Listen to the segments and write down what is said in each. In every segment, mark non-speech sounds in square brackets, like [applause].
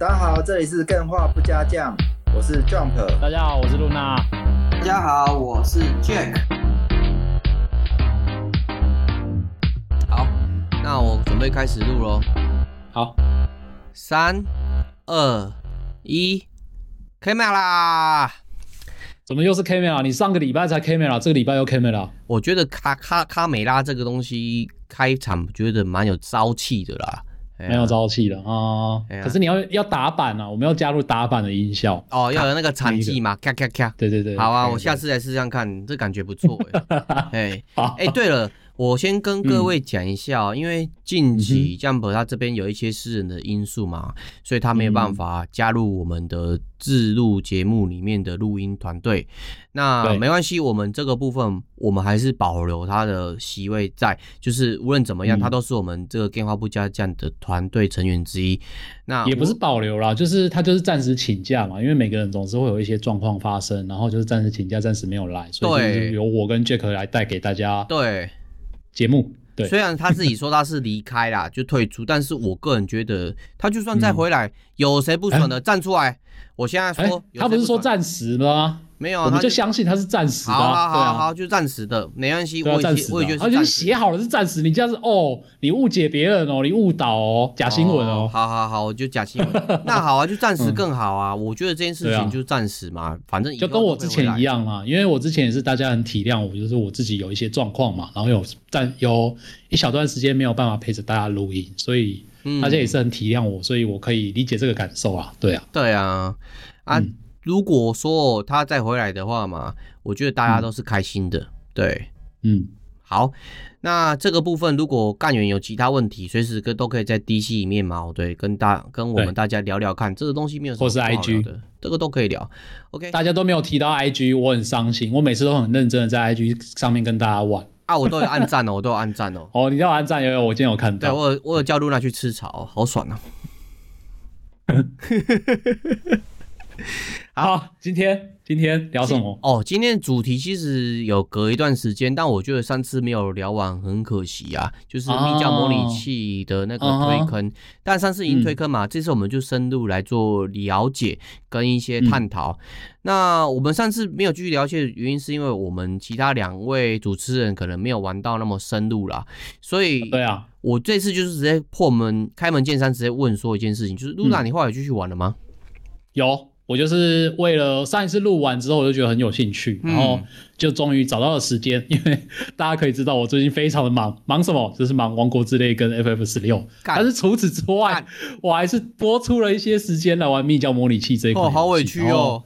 大家好，这里是更画不加酱，我是 Jump。大家好，我是露娜。大家好，我是 Jack。好，那我准备开始录喽。好，三、二、一，Camera 啦！怎么又是 Camera？你上个礼拜才 Camera，这个礼拜又 Camera？我觉得卡卡卡美拉这个东西开场觉得蛮有朝气的啦。没有朝气的啊！可是你要要打板啊，我们要加入打板的音效。哦，要有那个场记嘛，咔咔咔！对对对，好啊，我下次来试试看，这感觉不错哎。[laughs] 哎，哎，对了，我先跟各位讲一下，因为近期 Jump 他这边有一些私人的因素嘛，所以他没有办法加入我们的自录节目里面的录音团队。那没关系，我们这个部分我们还是保留他的席位在，就是无论怎么样，他都是我们这个电话不加酱的团队成员之一。那也不是保留啦，就是他就是暂时请假嘛，因为每个人总是会有一些状况发生，然后就是暂时请假，暂时没有来，所以由我跟 Jack 来带给大家对节目。对，虽然他自己说他是离开啦，[laughs] 就退出，但是我个人觉得他就算再回来，有谁不爽的站出来？我现在说，他不是说暂时吗？没有啊，我们就相信他是暂时的。好好好好，就暂时的，没关系。我也我也觉得，写好了是暂时。你这样子哦，你误解别人哦，你误导哦，假新闻哦。好好好，我就假新闻。[laughs] 那好啊，就暂时更好啊。我觉得这件事情就暂时嘛，反正就跟我之前一样嘛。因为我之前也是大家很体谅我，就是我自己有一些状况嘛，然后有暂有一小段时间没有办法陪着大家录音，所以大家也是很体谅我，所以我可以理解这个感受啊。对啊，对啊，啊。如果说他再回来的话嘛，我觉得大家都是开心的。嗯、对，嗯，好，那这个部分如果干员有其他问题，随时跟都可以在 DC 里面嘛，对，跟大跟我们大家聊聊看，这个东西没有什么好聊的，或是 IG 的，这个都可以聊。OK，大家都没有提到 IG，我很伤心。我每次都很认真的在 IG 上面跟大家玩啊，我都有按赞哦，我都有按赞哦。[laughs] 哦，你叫我按赞，有有，我今天有看到。对，我有我有叫露娜去吃草，好爽啊。[laughs] [laughs] 好，今天今天聊什么？哦，今天的主题其实有隔一段时间，但我觉得上次没有聊完，很可惜啊。就是密教模拟器的那个推坑，哦、但上次已经推坑嘛，嗯、这次我们就深入来做了解跟一些探讨。嗯、那我们上次没有继续了解的原因，是因为我们其他两位主持人可能没有玩到那么深入啦。所以对啊，我这次就是直接破门开门见山，直接问说一件事情，就是露娜，你后来继续玩了吗？有。我就是为了上一次录完之后，我就觉得很有兴趣，然后就终于找到了时间，因为 [laughs] 大家可以知道我最近非常的忙，忙什么？就是忙《王国之泪》跟 FF 十六。但是除此之外，我还是多出了一些时间来玩《密教模拟器》这一块。哦，好委屈哦。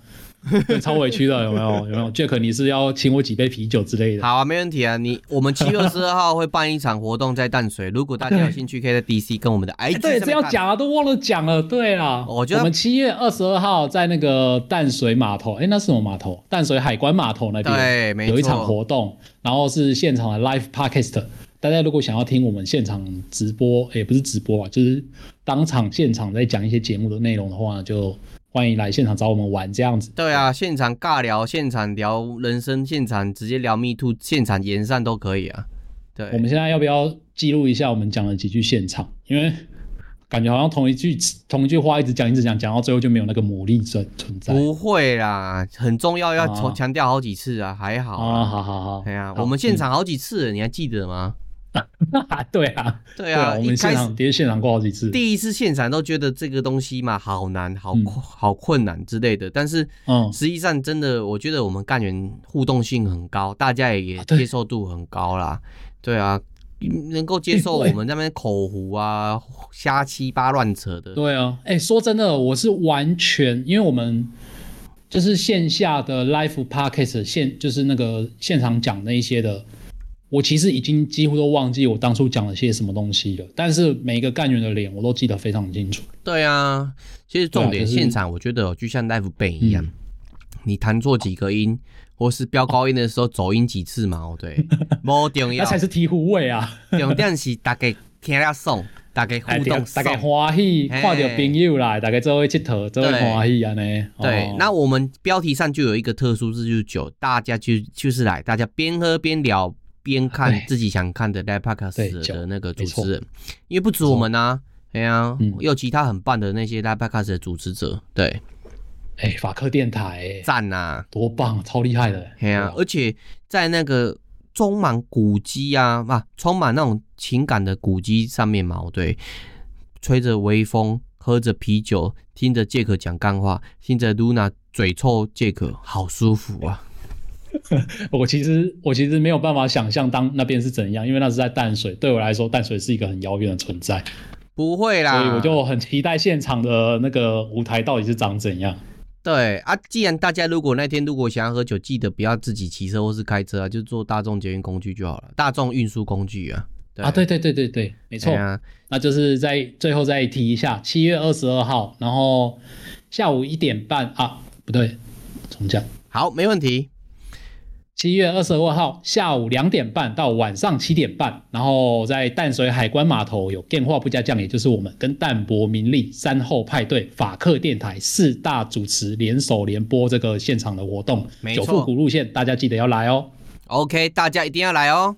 [laughs] 超委屈的，有没有？有没有？Jack，你是要请我几杯啤酒之类的？好啊，没问题啊。你我们七月二十二号会办一场活动在淡水，如果大家有兴趣，可以在 DC [laughs] 跟我们的 IG。对，这要讲啊，都忘了讲了。对啊，我觉得我们七月二十二号在那个淡水码头，哎，那是什么码头？淡水海关码头那边，对，没错，有一场活动，然后是现场的 Live Podcast。大家如果想要听我们现场直播，也不是直播啊，就是当场现场在讲一些节目的内容的话，就。欢迎来现场找我们玩，这样子。对啊，现场尬聊，现场聊人生，现场直接聊 Me Too，现场延上都可以啊。对，我们现在要不要记录一下我们讲了几句现场？因为感觉好像同一句同一句话一直讲一直讲，讲到最后就没有那个魔力存存在。不会啦，很重要，要强调好几次啊，还好啊。好好好。哎呀，我们现场好几次，你还记得吗？[laughs] 对啊，对啊，我们现场连现场过好几次。第一次现场都觉得这个东西嘛，好难，好好困难之类的。但是，嗯，实际上真的，我觉得我们干员互动性很高，大家也也接受度很高啦。对啊，能够接受我们那边口胡啊、瞎七八乱扯的。对啊，哎，说真的，我是完全，因为我们就是线下的 live podcast 现，就是那个现场讲那一些的。我其实已经几乎都忘记我当初讲了些什么东西了，但是每一个干员的脸我都记得非常清楚。对啊，其实重点现场我觉得就像 live band 一样，嗯、你弹错几个音，或是飙高音的时候走音几次嘛，哦对，不重要，[laughs] 那才是醍醐味啊。重点是大家听了爽，大家互动，大家欢喜，看到朋友来，大家做位佚佗，做位欢喜啊呢。对，那我们标题上就有一个特殊字，就是酒，大家就就是来，大家边喝边聊。边看自己想看的 Live Podcast 的那个主持人，因为不止我们啊，对啊，嗯，有其他很棒的那些 Live Podcast 的主持者，对，哎、欸，法克电台，赞呐，多棒，超厉害的，对啊，而且在那个充满古迹啊，啊，充满那种情感的古迹上面嘛，对，吹着微风，喝着啤酒，听着杰克讲干话，听着 Luna 嘴臭杰克，好舒服啊。[laughs] 我其实我其实没有办法想象当那边是怎样，因为那是在淡水，对我来说淡水是一个很遥远的存在。不会啦，所以我就很期待现场的那个舞台到底是长怎样。对啊，既然大家如果那天如果想要喝酒，记得不要自己骑车或是开车啊，就坐大众捷运工具就好了，大众运输工具啊。对啊，对对对对对，没错。啊，那就是在最后再提一下，七月二十二号，然后下午一点半啊，不对，重讲。好，没问题。七月二十二号下午两点半到晚上七点半，然后在淡水海关码头有电话不加酱，也就是我们跟淡泊名利三后派对法客电台四大主持联手联播这个现场的活动，九富古路线，大家记得要来哦。OK，大家一定要来哦。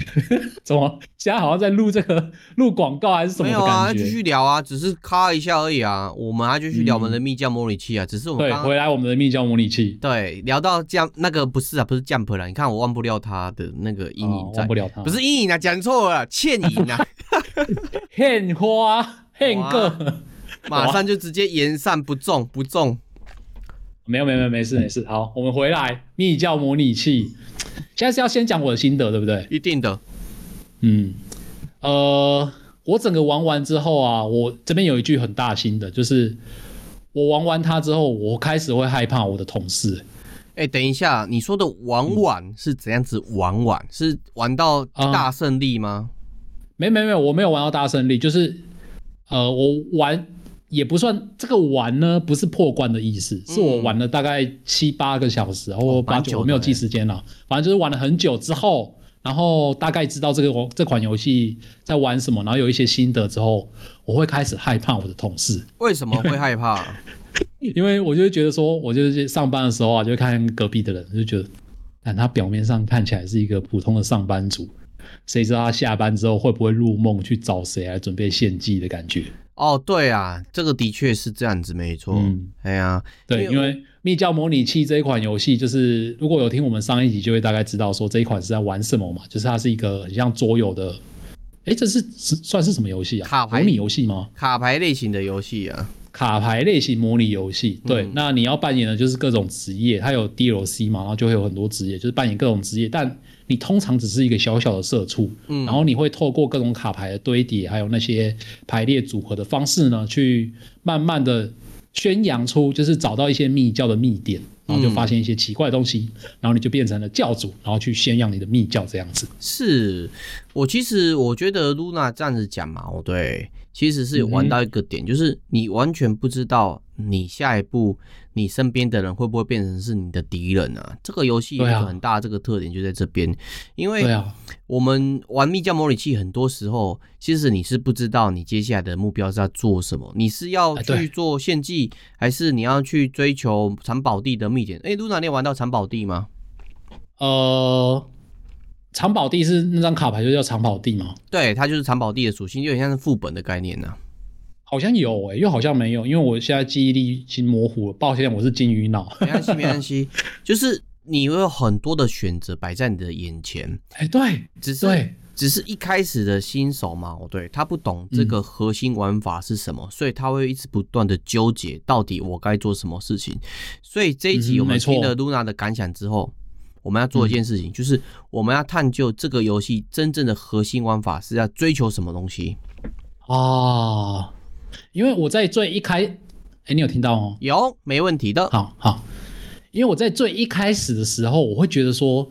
[laughs] 怎么？现在好像在录这个录广告还是什么？没有啊，继续聊啊，只是咔一下而已啊。我们还继续聊我们的密教模拟器啊，嗯、只是我们对回来我们的密教模拟器。对，聊到这样那个不是啊，不是 Jump 了。你看我忘不了他的那个阴影，忘不了他，不是阴影啊，讲错了，倩影啊，[laughs] 献花 [laughs] 献个，马上就直接言上不中不中。没有没有没有没事没事，好，我们回来密教模拟器。[laughs] 现在是要先讲我的心得，对不对？一定的。嗯，呃，我整个玩完之后啊，我这边有一句很大心的，就是我玩完它之后，我开始会害怕我的同事。哎，等一下，你说的玩完是怎样子玩完？嗯、是玩到大胜利吗？嗯、没没没有，我没有玩到大胜利，就是呃，我玩。也不算这个玩呢，不是破关的意思，是我玩了大概七八个小时，或八九，我没有记时间了，反正就是玩了很久之后，然后大概知道这个这款游戏在玩什么，然后有一些心得之后，我会开始害怕我的同事。为什么 [laughs] 会害怕？因为我就觉得说，我就是上班的时候啊，就看隔壁的人，就觉得，但他表面上看起来是一个普通的上班族，谁知道他下班之后会不会入梦去找谁来准备献祭的感觉。哦，对啊，这个的确是这样子，没错。嗯，哎呀、啊，对，因为密教模拟器这一款游戏，就是如果有听我们上一集，就会大概知道说这一款是在玩什么嘛。就是它是一个很像桌游的，哎，这是是算是什么游戏啊？卡牌模拟游戏吗？卡牌类型的游戏啊，卡牌类型模拟游戏。对，嗯、那你要扮演的就是各种职业，它有 DLC 嘛，然后就会有很多职业，就是扮演各种职业，但。你通常只是一个小小的社畜，嗯，然后你会透过各种卡牌的堆叠，还有那些排列组合的方式呢，去慢慢的宣扬出，就是找到一些密教的密点，然后就发现一些奇怪的东西，嗯、然后你就变成了教主，然后去宣扬你的密教这样子。是我其实我觉得露娜这样子讲嘛，哦对，其实是有玩到一个点，嗯、就是你完全不知道你下一步。你身边的人会不会变成是你的敌人啊？这个游戏有一个很大的这个特点就在这边，因为我们玩密教模拟器，很多时候其实你是不知道你接下来的目标是要做什么，你是要去做献祭，还是你要去追求藏宝地的秘典？哎，露娜，你有玩到藏宝地吗？呃，藏宝地是那张卡牌就叫藏宝地吗？对，它就是藏宝地的属性，就有点像是副本的概念呢、啊。好像有哎、欸，又好像没有，因为我现在记忆力已经模糊了。抱歉，我是金鱼脑。没关系，没关系，[laughs] 就是你会有很多的选择摆在你的眼前。哎、欸，对，只是对只是一开始的新手嘛，对，他不懂这个核心玩法是什么，嗯、所以他会一直不断的纠结，到底我该做什么事情。所以这一集我们听了噜那的感想之后，嗯、我们要做一件事情，嗯、就是我们要探究这个游戏真正的核心玩法是要追求什么东西啊。因为我在最一开，哎，你有听到哦？有，没问题的。好好，因为我在最一开始的时候，我会觉得说，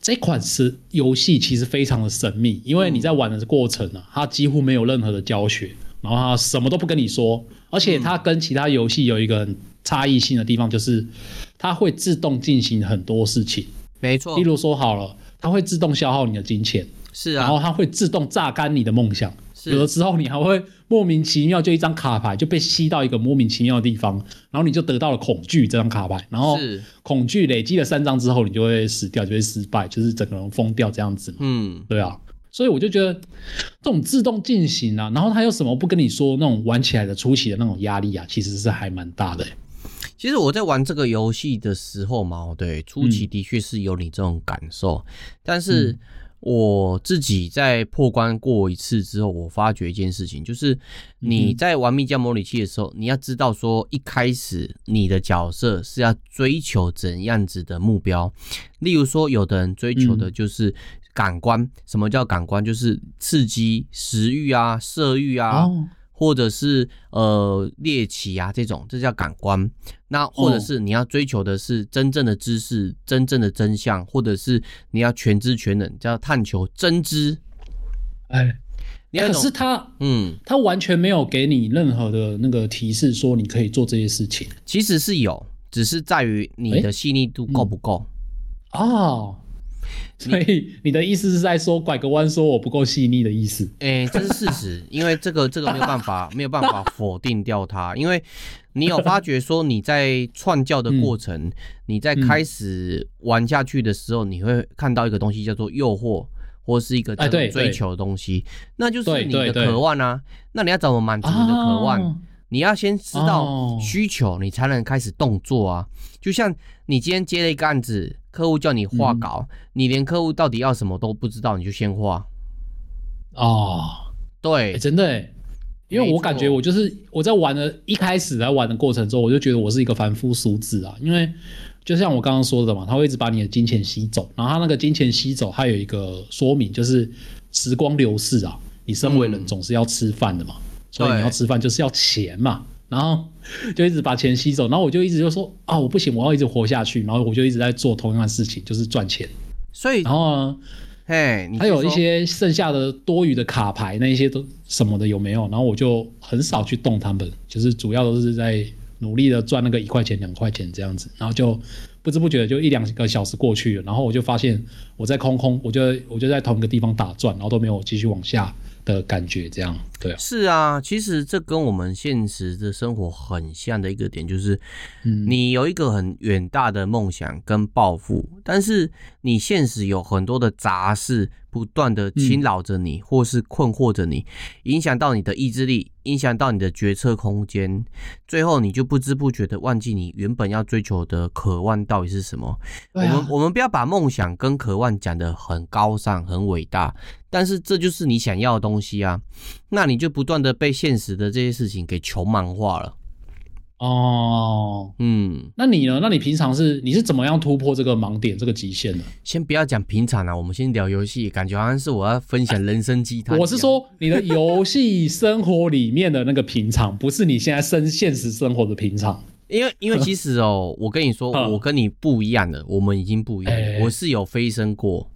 这款是游戏其实非常的神秘，因为你在玩的过程啊，它几乎没有任何的教学，然后它什么都不跟你说，而且它跟其他游戏有一个很差异性的地方，就是它会自动进行很多事情。没错，例如说好了，它会自动消耗你的金钱，是啊，然后它会自动榨干你的梦想。有的时候你还会莫名其妙就一张卡牌就被吸到一个莫名其妙的地方，然后你就得到了恐惧这张卡牌，然后恐惧累积了三张之后，你就会死掉，就会失败，就是整个人疯掉这样子。嗯，对啊，所以我就觉得这种自动进行啊，然后他有什么不跟你说那种玩起来的初期的那种压力啊，其实是还蛮大的、欸。其实我在玩这个游戏的时候嘛，对，初期的确是有你这种感受，嗯、但是我自己在破关过一次之后，我发觉一件事情，就是你在玩密教模拟器的时候，你要知道说一开始你的角色是要追求怎样子的目标，例如说有的人追求的就是感官，嗯、什么叫感官？就是刺激食欲啊、色欲啊。哦或者是呃猎奇啊这种，这叫感官。那或者是你要追求的是真正的知识、哦、真正的真相，或者是你要全知全能，叫探求真知。哎，可是他，嗯，他完全没有给你任何的那个提示，说你可以做这些事情。其实是有，只是在于你的细腻度够不够。嗯、哦。所以你的意思是在说拐个弯说我不够细腻的意思？哎、欸，这是事实，因为这个这个没有办法没有办法否定掉它，因为你有发觉说你在创教的过程，嗯、你在开始玩下去的时候，你会看到一个东西叫做诱惑，或是一个追求的东西，那就是你的渴望啊。那你要怎么满足你的渴望？啊你要先知道需求，你才能开始动作啊！就像你今天接了一个案子，客户叫你画稿，你连客户到底要什么都不知道，你就先画。哦，对，真的，因为我感觉我就是我在玩的一开始在玩的过程中，我就觉得我是一个凡夫俗子啊。因为就像我刚刚说的嘛，他会一直把你的金钱吸走，然后他那个金钱吸走，它有一个说明，就是时光流逝啊，你身为人总是要吃饭的嘛。所以你要吃饭就是要钱嘛，然后就一直把钱吸走，然后我就一直就说啊，我不行，我要一直活下去，然后我就一直在做同样的事情，就是赚钱。所以，然后呢，嘿，还有一些剩下的多余的卡牌，那一些都什么的有没有？然后我就很少去动它们，就是主要都是在努力的赚那个一块钱、两块钱这样子，然后就不知不觉就一两个小时过去了，然后我就发现我在空空，我就我就在同一个地方打转，然后都没有继续往下。的感觉，这样对啊，是啊，其实这跟我们现实的生活很像的一个点，就是，你有一个很远大的梦想跟抱负，但是你现实有很多的杂事。不断的侵扰着你，或是困惑着你，影响到你的意志力，影响到你的决策空间，最后你就不知不觉的忘记你原本要追求的渴望到底是什么。我们我们不要把梦想跟渴望讲得很高尚、很伟大，但是这就是你想要的东西啊，那你就不断的被现实的这些事情给穷忙化了。哦，嗯，那你呢？那你平常是你是怎么样突破这个盲点、这个极限的？先不要讲平常啊，我们先聊游戏，感觉好像是我要分享人生鸡汤。我是说你的游戏生活里面的那个平常，不是你现在生现实生活的平常。因为因为其实哦，[laughs] 我跟你说，我跟你不一样的，我们已经不一样了。欸、我是有飞升过，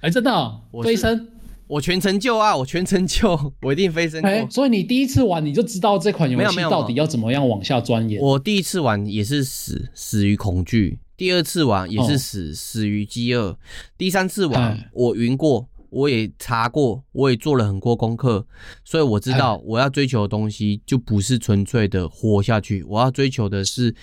哎、欸，真的、飞升。我全程就啊！我全程就，[laughs] 我一定飞升哎。欸，所以你第一次玩你就知道这款游戏到底要怎么样往下钻研。我第一次玩也是死死于恐惧，第二次玩也是死、哦、死于饥饿，第三次玩我晕过，我也查过，我也做了很多功课，所以我知道我要追求的东西就不是纯粹的活下去，我要追求的是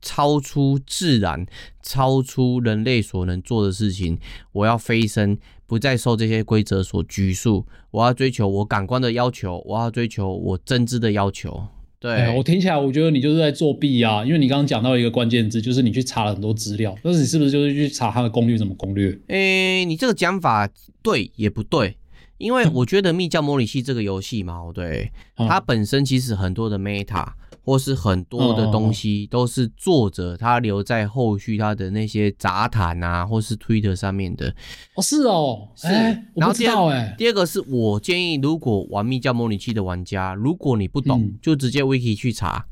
超出自然、超出人类所能做的事情，我要飞升。不再受这些规则所拘束，我要追求我感官的要求，我要追求我真知的要求。对、欸、我听起来，我觉得你就是在作弊啊！因为你刚刚讲到一个关键字，就是你去查了很多资料，但是你是不是就是去查它的攻略？怎么攻略？诶、欸，你这个讲法对也不对，因为 [laughs] 我觉得密教模拟器这个游戏嘛，对，它本身其实很多的 meta。或是很多的东西都是作者他留在后续他的那些杂谈啊，或是 Twitter 上面的。哦，是哦，是。欸、然后第二，哎，第二个是我建议，如果玩密教模拟器的玩家，如果你不懂，嗯、就直接 Wiki 去查，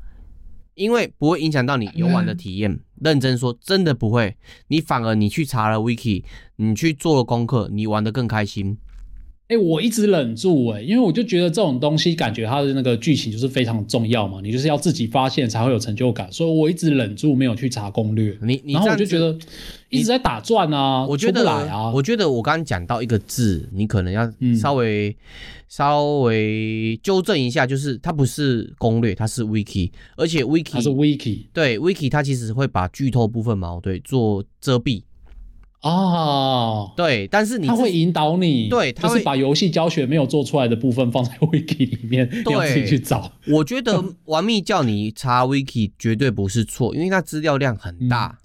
因为不会影响到你游玩的体验。欸、认真说，真的不会，你反而你去查了 Wiki，你去做了功课，你玩的更开心。哎、欸，我一直忍住哎、欸，因为我就觉得这种东西，感觉它的那个剧情就是非常重要嘛，你就是要自己发现才会有成就感，所以我一直忍住没有去查攻略。你，你然后我就觉得一直在打转啊，我觉得来啊。我觉得我刚刚讲到一个字，你可能要稍微、嗯、稍微纠正一下，就是它不是攻略，它是 wiki，而且 wiki 它是 wiki，对 wiki 它其实会把剧透部分嘛，对，做遮蔽。哦，对，但是你他会引导你，对，他就是把游戏教学没有做出来的部分放在 wiki 里面，对你要自己去找。我觉得玩密叫你查 wiki 绝对不是错，因为它资料量很大。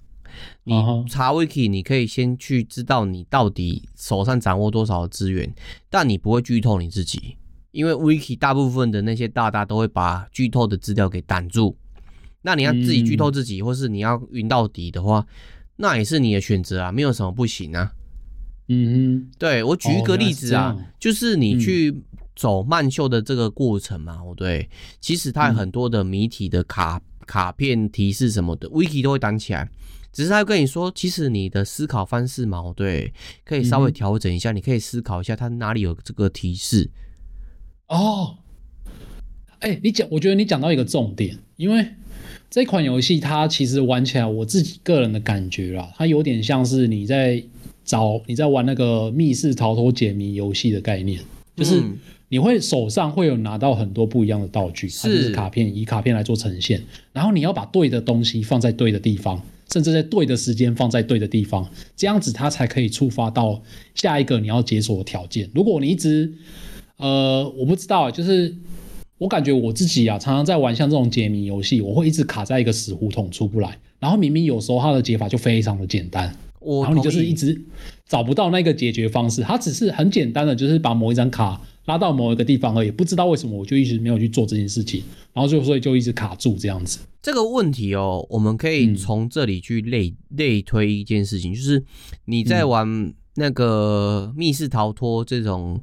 嗯、你查 wiki，你可以先去知道你到底手上掌握多少资源，但你不会剧透你自己，因为 wiki 大部分的那些大大都会把剧透的资料给挡住。那你要自己剧透自己，嗯、或是你要云到底的话。那也是你的选择啊，没有什么不行啊。嗯哼，对，我举一个例子啊，哦、就是你去走慢秀的这个过程嘛，哦、嗯、对，其实它有很多的谜题的卡、嗯、卡片提示什么的，wiki 都会挡起来，只是他跟你说，其实你的思考方式嘛，对，可以稍微调整一下，嗯、你可以思考一下它哪里有这个提示。哦，哎、欸，你讲，我觉得你讲到一个重点，因为。这款游戏它其实玩起来，我自己个人的感觉啦，它有点像是你在找你在玩那个密室逃脱解谜游戏的概念，就是你会手上会有拿到很多不一样的道具，它就是卡片，以卡片来做呈现，然后你要把对的东西放在对的地方，甚至在对的时间放在对的地方，这样子它才可以触发到下一个你要解锁的条件。如果你一直呃，我不知道，就是。我感觉我自己啊，常常在玩像这种解谜游戏，我会一直卡在一个死胡同出不来。然后明明有时候它的解法就非常的简单，然后你就是一直找不到那个解决方式。它只是很简单的，就是把某一张卡拉到某一个地方而已。不知道为什么我就一直没有去做这件事情，然后就所以就一直卡住这样子。这个问题哦，我们可以从这里去类、嗯、类推一件事情，就是你在玩那个密室逃脱这种。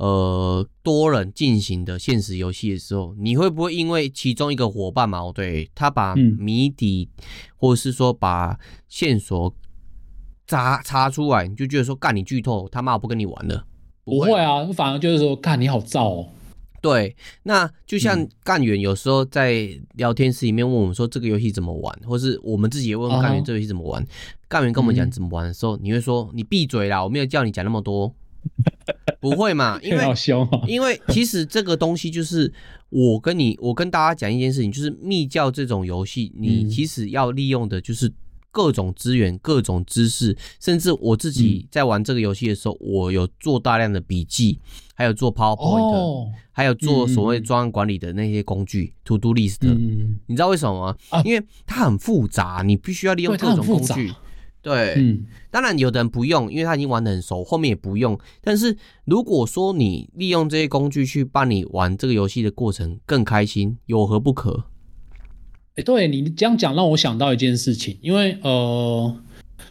呃，多人进行的现实游戏的时候，你会不会因为其中一个伙伴嘛，对，他把谜底，嗯、或者是说把线索查查出来，你就觉得说干你剧透，他妈我不跟你玩了？不会，啊，反而就是说干你好燥哦。对，那就像干员有时候在聊天室里面问我们说这个游戏怎么玩，或是我们自己也问干员这个游戏怎么玩，干员、uh. 跟我们讲怎么玩的时候，你会说你闭嘴啦，我没有叫你讲那么多。[laughs] 不会嘛？[laughs] 因为因为其实这个东西就是我跟你，我跟大家讲一件事情，就是密教这种游戏，你其实要利用的就是各种资源、各种知识，甚至我自己在玩这个游戏的时候，我有做大量的笔记，还有做 PowerPoint，还有做所谓专案管理的那些工具 To Do List。你知道为什么吗？因为它很复杂，你必须要利用各种工具。对，嗯，当然有的人不用，因为他已经玩的很熟，后面也不用。但是如果说你利用这些工具去帮你玩这个游戏的过程更开心，有何不可？哎，对，你这样讲让我想到一件事情，因为呃，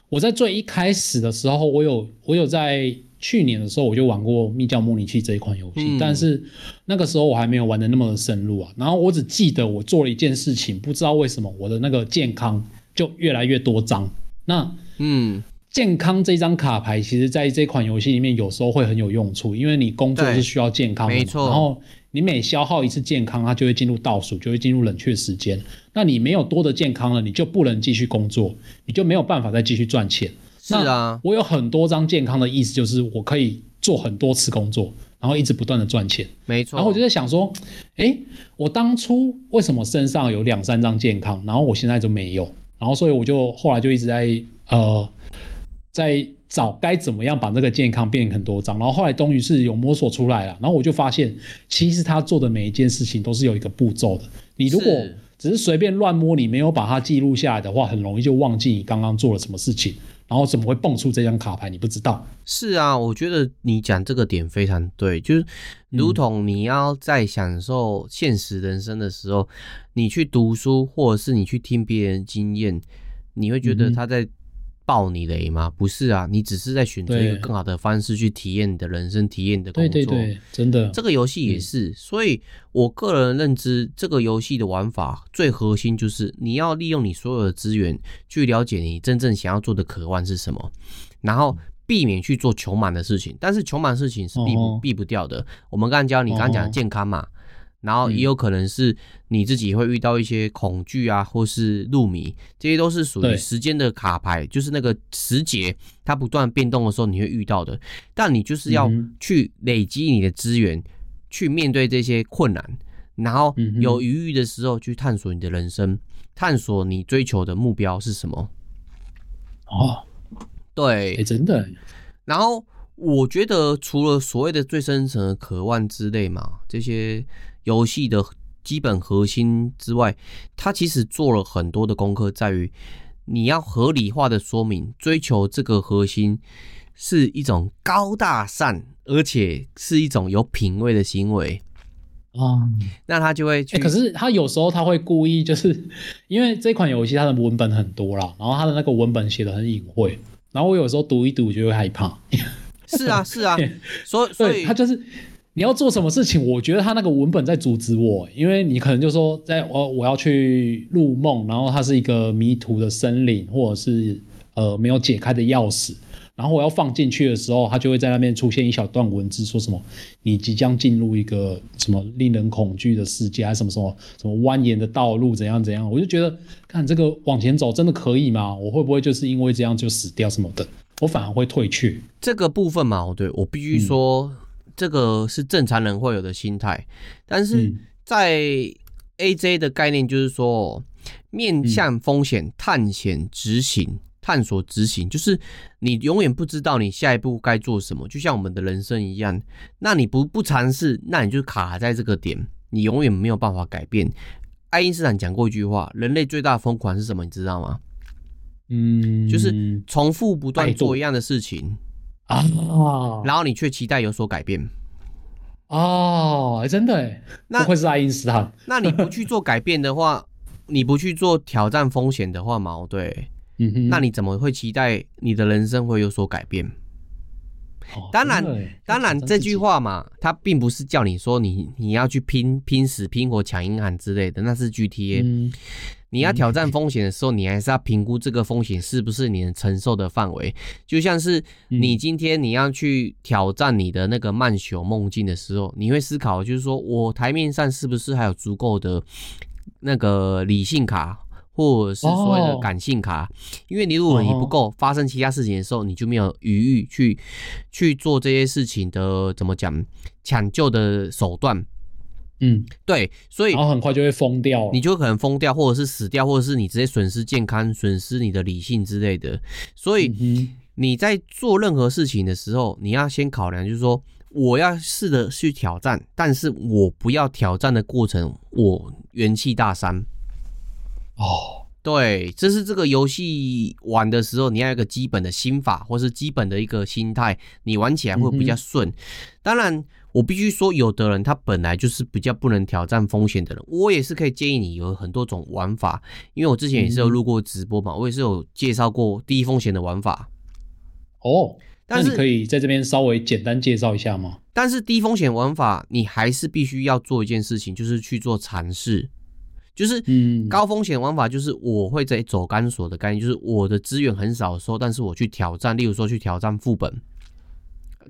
我在最一开始的时候，我有我有在去年的时候我就玩过《密教模拟器》这一款游戏，嗯，但是那个时候我还没有玩的那么的深入啊。然后我只记得我做了一件事情，不知道为什么我的那个健康就越来越多张。那嗯，健康这张卡牌，其实在这款游戏里面有时候会很有用处，因为你工作是需要健康的，没错。然后你每消耗一次健康，它就会进入倒数，就会进入冷却时间。那你没有多的健康了，你就不能继续工作，你就没有办法再继续赚钱。是啊，我有很多张健康的意思就是我可以做很多次工作，然后一直不断的赚钱。没错。然后我就在想说，诶，我当初为什么身上有两三张健康，然后我现在就没有？然后，所以我就后来就一直在呃，在找该怎么样把这个健康变很多张。然后后来终于是有摸索出来了。然后我就发现，其实他做的每一件事情都是有一个步骤的。你如果只是随便乱摸，你没有把它记录下来的话，很容易就忘记你刚刚做了什么事情。然后怎么会蹦出这张卡牌？你不知道。是啊，我觉得你讲这个点非常对，就是如同你要在享受现实人生的时候，嗯、你去读书或者是你去听别人经验，你会觉得他在。爆你雷吗？不是啊，你只是在选择一个更好的方式去体验你的人生，体验你的工作。对对对，真的，这个游戏也是。嗯、所以，我个人认知，这个游戏的玩法最核心就是你要利用你所有的资源去了解你真正想要做的渴望是什么，然后避免去做穷忙的事情。但是穷忙的事情是避不、哦、避不掉的。我们刚刚教你刚刚讲的健康嘛。哦然后也有可能是你自己会遇到一些恐惧啊，或是入迷，这些都是属于时间的卡牌，就是那个时节它不断变动的时候你会遇到的。但你就是要去累积你的资源，去面对这些困难，然后有余裕的时候去探索你的人生，探索你追求的目标是什么。哦，对，哎，真的。然后我觉得，除了所谓的最深层的渴望之类嘛，这些游戏的基本核心之外，它其实做了很多的功课，在于你要合理化的说明，追求这个核心是一种高大上，而且是一种有品味的行为。啊，那他就会、可是他有时候他会故意，就是因为这款游戏它的文本很多啦，然后他的那个文本写的很隐晦，然后我有时候读一读就会害怕。是啊，是啊，所以所以他就是你要做什么事情，我觉得他那个文本在阻止我，因为你可能就说在我我要去入梦，然后它是一个迷途的森林，或者是呃没有解开的钥匙。然后我要放进去的时候，它就会在那边出现一小段文字，说什么你即将进入一个什么令人恐惧的世界，还什么什么什么蜿蜒的道路，怎样怎样？我就觉得，看这个往前走真的可以吗？我会不会就是因为这样就死掉什么的？我反而会退却。这个部分嘛，对，我必须说，这个是正常人会有的心态。但是在 AJ 的概念就是说，面向风险，探险执行。探索执行，就是你永远不知道你下一步该做什么，就像我们的人生一样。那你不不尝试，那你就卡在这个点，你永远没有办法改变。爱因斯坦讲过一句话：人类最大的疯狂是什么？你知道吗？嗯，就是重复不断做一样的事情啊，然后你却期待有所改变。哦，真的，那不会是爱因斯坦？那你不去做改变的话，你不去做挑战风险的话嘛，对。嗯哼，那你怎么会期待你的人生会有所改变？哦、当然，当然，这句话嘛，它并不是叫你说你你要去拼拼死拼活抢银行之类的，那是 GTA。嗯、你要挑战风险的时候，你还是要评估这个风险是不是你能承受的范围。就像是你今天你要去挑战你的那个慢朽梦境的时候，你会思考，就是说我台面上是不是还有足够的那个理性卡？或者是所谓的感性卡，哦、因为你如果你不够发生其他事情的时候，你就没有余裕去去做这些事情的怎么讲抢救的手段。嗯，对，所以然后很快就会疯掉，你就可能疯掉，或者是死掉，或者是你直接损失健康、损失你的理性之类的。所以你在做任何事情的时候，你要先考量，就是说我要试着去挑战，但是我不要挑战的过程我元气大伤。哦，对，这是这个游戏玩的时候，你要有一个基本的心法，或是基本的一个心态，你玩起来会比较顺。嗯、当然，我必须说，有的人他本来就是比较不能挑战风险的人，我也是可以建议你有很多种玩法，因为我之前也是有录过直播嘛，嗯、我也是有介绍过低风险的玩法。哦，但是那你可以在这边稍微简单介绍一下吗？但是低风险玩法，你还是必须要做一件事情，就是去做尝试。就是高风险玩法，就是我会在走钢索的概念，就是我的资源很少的时候，但是我去挑战，例如说去挑战副本。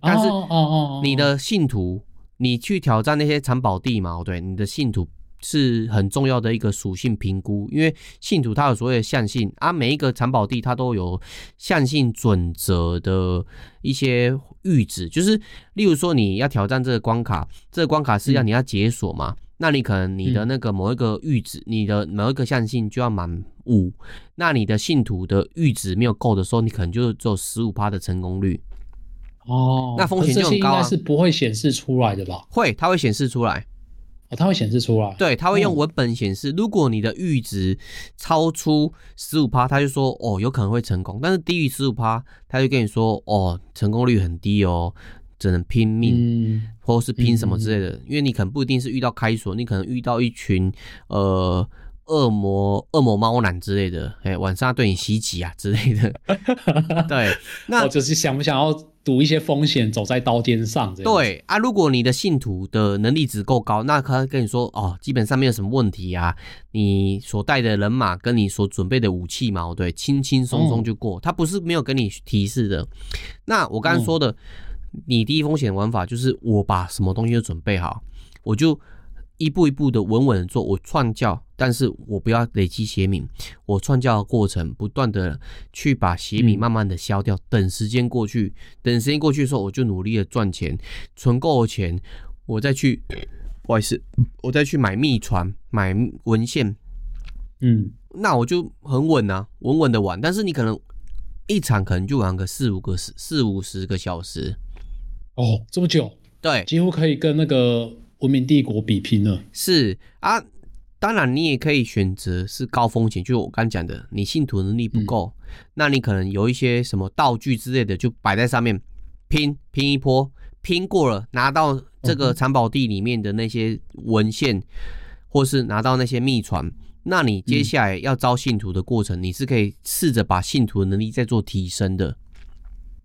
但是哦哦哦你的信徒，你去挑战那些藏宝地嘛？对，你的信徒是很重要的一个属性评估，因为信徒它有所谓的象性啊，每一个藏宝地它都有象性准则的一些阈值，就是例如说你要挑战这个关卡，这个关卡是要你要解锁嘛？那你可能你的那个某一个阈值，嗯、你的某一个象性就要满五，那你的信徒的阈值没有够的时候，你可能就只有十五趴的成功率。哦，那风险就很高啊。应该是不会显示出来的吧？会，它会显示出来。哦，它会显示出来。对，它会用文本显示。如果你的阈值超出十五趴，它就说哦有可能会成功；但是低于十五趴，它就跟你说哦成功率很低哦。只能拼命，嗯、或是拼什么之类的，嗯、因为你可能不一定是遇到开锁，你可能遇到一群呃恶魔、恶魔猫男之类的，哎、欸，晚上对你袭击啊之类的。[laughs] 对，那就是想不想要赌一些风险，走在刀尖上？对啊，如果你的信徒的能力值够高，那他跟你说哦，基本上没有什么问题啊，你所带的人马跟你所准备的武器嘛，对，轻轻松松就过。嗯、他不是没有跟你提示的。那我刚才说的。嗯你低风险玩法就是我把什么东西都准备好，我就一步一步的稳稳的做。我创教，但是我不要累积血米。我创教的过程，不断的去把血米慢慢的消掉。等时间过去，等时间过去的时候，我就努力的赚钱，存够了钱，我再去，不好意思，我再去买秘传，买文献。嗯，那我就很稳啊，稳稳的玩。但是你可能。一场可能就玩个四五个四四五十个小时。哦，这么久？对，几乎可以跟那个文明帝国比拼了。是啊，当然你也可以选择是高风险，就我刚讲的，你信徒能力不够，嗯，那你可能有一些什么道具之类的，就摆在上面拼拼一波，拼过了拿到这个藏宝地里面的那些文献，嗯，或是拿到那些秘传，那你接下来要招信徒的过程，嗯，你是可以试着把信徒的能力再做提升的。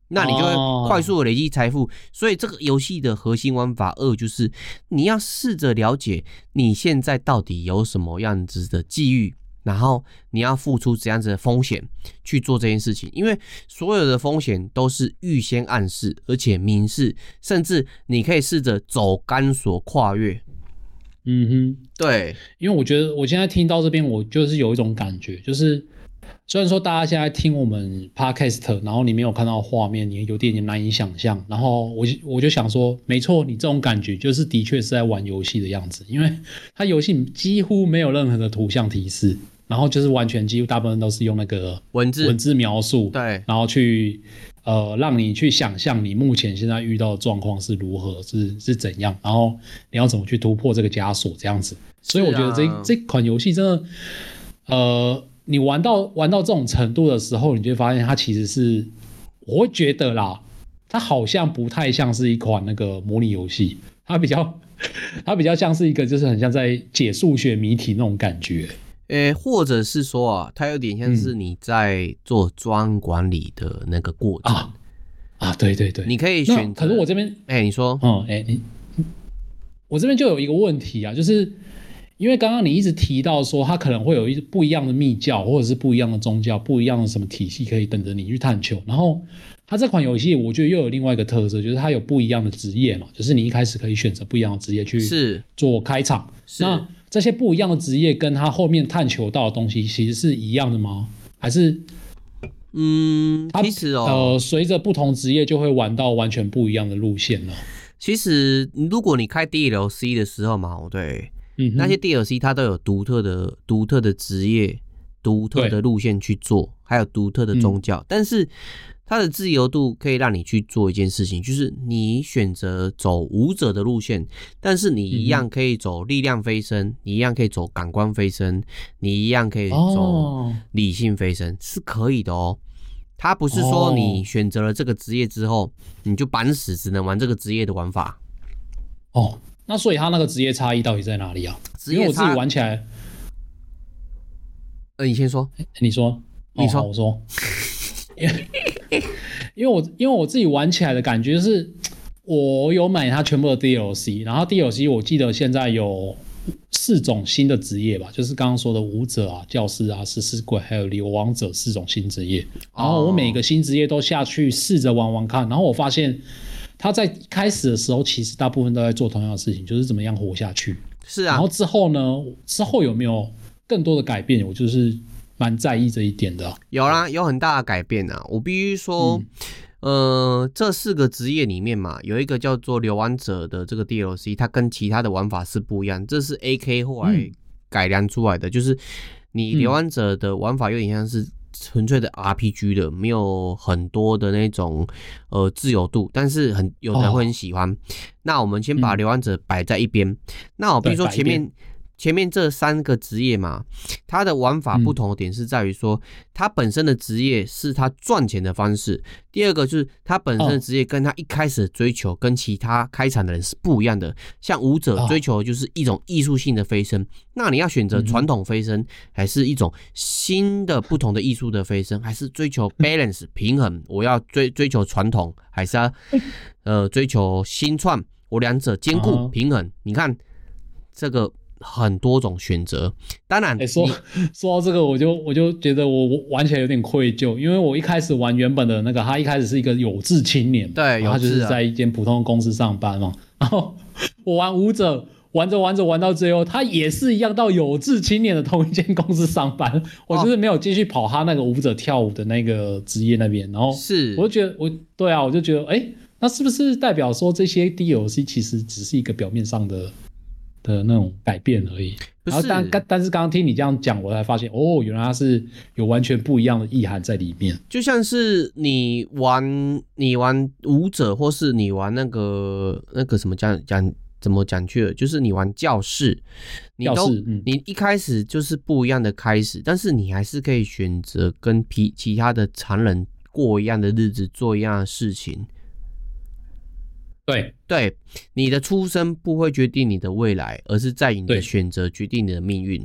那你就会快速的累积财富，所以这个游戏的核心玩法二就是你要试着了解你现在到底有什么样子的机遇，然后你要付出怎样子的风险去做这件事情，因为所有的风险都是预先暗示而且明示，甚至你可以试着走钢索跨越。嗯哼，对，因为我觉得我现在听到这边，我就是有一种感觉，就是。虽然说大家现在听我们 podcast，然后你没有看到画面，你有点点难以想象。然后我我就想说，没错，你这种感觉就是的确是在玩游戏的样子，因为它游戏几乎没有任何的图像提示，然后就是完全几乎大部分都是用那个文字文字描述，对，然后去呃让你去想象你目前现在遇到的状况是如何，是是怎样，然后你要怎么去突破这个枷锁这样子。所以我觉得这、啊、这款游戏真的，呃。你玩到玩到这种程度的时候，你就会发现它其实是，我会觉得啦，它好像不太像是一款那个模拟游戏，它比较，[laughs] 它比较像是一个就是很像在解数学谜题那种感觉，诶、欸，或者是说啊，它有点像是你在做专管理的那个过程、嗯、啊，啊，对对对，你可以选，可是我这边，哎、欸，你说，嗯，哎、欸，你，我这边就有一个问题啊，就是。因为刚刚你一直提到说，它可能会有一不一样的密教，或者是不一样的宗教，不一样的什么体系可以等着你去探求。然后，它这款游戏我觉得又有另外一个特色，就是它有不一样的职业嘛，就是你一开始可以选择不一样的职业去是做开场。那这些不一样的职业跟它后面探求到的东西其实是一样的吗？还是，嗯，其实哦，呃，随着不同职业就会玩到完全不一样的路线呢？其实，如果你开 DLC 的时候嘛，对。嗯，那些 DLC 它都有独特的、独特的职业、独特的路线去做，还有独特的宗教。嗯、但是它的自由度可以让你去做一件事情，就是你选择走舞者的路线，但是你一样可以走力量飞升，嗯、你一样可以走感官飞升，你一样可以走理性飞升，哦，是可以的哦。它不是说你选择了这个职业之后，你就板死，只能玩这个职业的玩法。哦。那所以他那个职业差异到底在哪里啊？因为我自己玩起来，呃，你先说，你说，你说，哦、我说，因为 [laughs] 我因为我自己玩起来的感觉是，我有买它全部的 DLC，然后 DLC 我记得现在有四种新的职业吧，就是刚刚说的舞者啊、教师啊、食尸鬼还有流亡者四种新职业，然后我每个新职业都下去试着玩玩看，然后我发现。他在开始的时候，其实大部分都在做同样的事情，就是怎么样活下去。是啊。然后之后呢？之后有没有更多的改变？我就是蛮在意这一点的。有啦，有很大的改变啊！我必须说，嗯、呃，这四个职业里面嘛，有一个叫做流亡者的这个 DLC，它跟其他的玩法是不一样。这是 AK 后来改良出来的，嗯、就是你流亡者的玩法有点像是。纯粹的 RPG 的，没有很多的那种呃自由度，但是很有人会很喜欢。哦、那我们先把流浪者摆在一边、嗯。那我比如说前面。前面这三个职业嘛，它的玩法不同的点是在于说，它本身的职业是它赚钱的方式。第二个就是它本身的职业跟它一开始的追求跟其他开场的人是不一样的。像舞者追求的就是一种艺术性的飞升，那你要选择传统飞升，还是一种新的不同的艺术的飞升，还是追求 balance 平衡？[laughs] 我要追追求传统，还是要呃追求新创？我两者兼顾平衡。你看这个。很多种选择，当然，欸、说 [laughs] 说到这个，我就我就觉得我玩起来有点愧疚，因为我一开始玩原本的那个，他一开始是一个有志青年，对，他就是在一间普通的公司上班嘛。然后我玩舞者，玩着玩着玩到最后，他也是一样到有志青年的同一间公司上班，[laughs] 我就是没有继续跑他那个舞者跳舞的那个职业那边。然后是，我就觉得我对啊，我就觉得，哎、欸，那是不是代表说这些 DLC 其实只是一个表面上的？的那种改变而已。然后但但但是刚刚听你这样讲，我才发现哦，原来它是有完全不一样的意涵在里面。就像是你玩你玩舞者，或是你玩那个那个什么讲讲怎么讲去了，就是你玩教室，你都、嗯、你一开始就是不一样的开始，但是你还是可以选择跟其其他的常人过一样的日子，做一样的事情。对对，你的出生不会决定你的未来，而是在你的选择决定你的命运。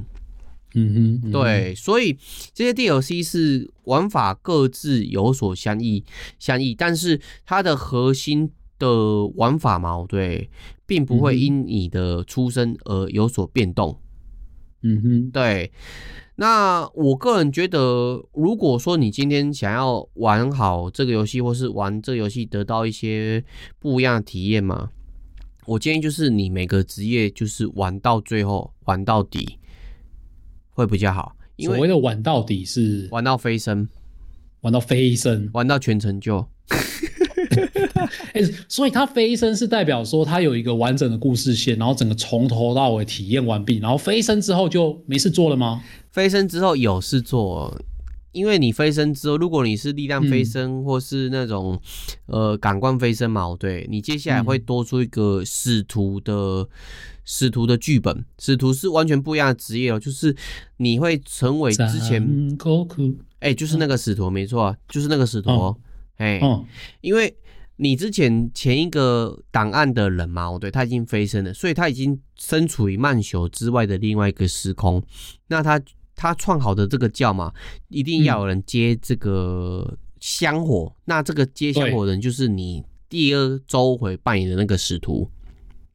嗯哼，嗯哼，对，所以这些 DLC 是玩法各自有所相异，相异，但是它的核心的玩法嘛，对，并不会因你的出生而有所变动。嗯哼，对。那我个人觉得，如果说你今天想要玩好这个游戏，或是玩这个游戏得到一些不一样的体验嘛，我建议就是你每个职业就是玩到最后，玩到底会比较好。因为所谓的玩到底是玩到飞升，玩到飞升，玩到全成就。欸、[laughs] 所以他飞升是代表说他有一个完整的故事线，然后整个从头到尾体验完毕，然后飞升之后就没事做了吗？飞升之后有事做，因为你飞升之后，如果你是力量飞升或是那种、嗯、呃感官飞升嘛，对，你接下来会多出一个使徒的、嗯、使徒的剧本，使徒是完全不一样的职业哦，就是你会成为之前哎、欸，就是那个使徒，没错，就是那个使徒哦，哎、嗯，因为。你之前前一个档案的人嘛，对，他已经飞升了，所以他已经身处于曼宿之外的另外一个时空。那他他创好的这个教嘛，一定要有人接这个香火。嗯、那这个接香火的人就是你第二周回扮演的那个使徒。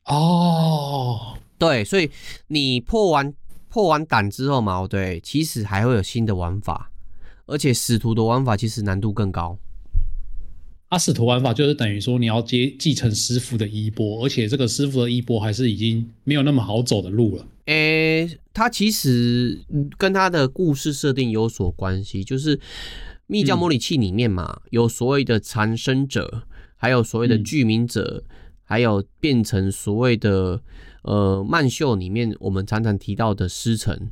哦，对，所以你破完破完档之后嘛，对，其实还会有新的玩法，而且使徒的玩法其实难度更高。他使徒玩法就是等于说你要接继承师傅的衣钵，而且这个师傅的衣钵还是已经没有那么好走的路了。诶、他其实跟他的故事设定有所关系，就是密教模拟器里面嘛，有所谓的长生者，还有所谓的具名者，嗯、还有变成所谓的呃曼秀里面我们常常提到的师承。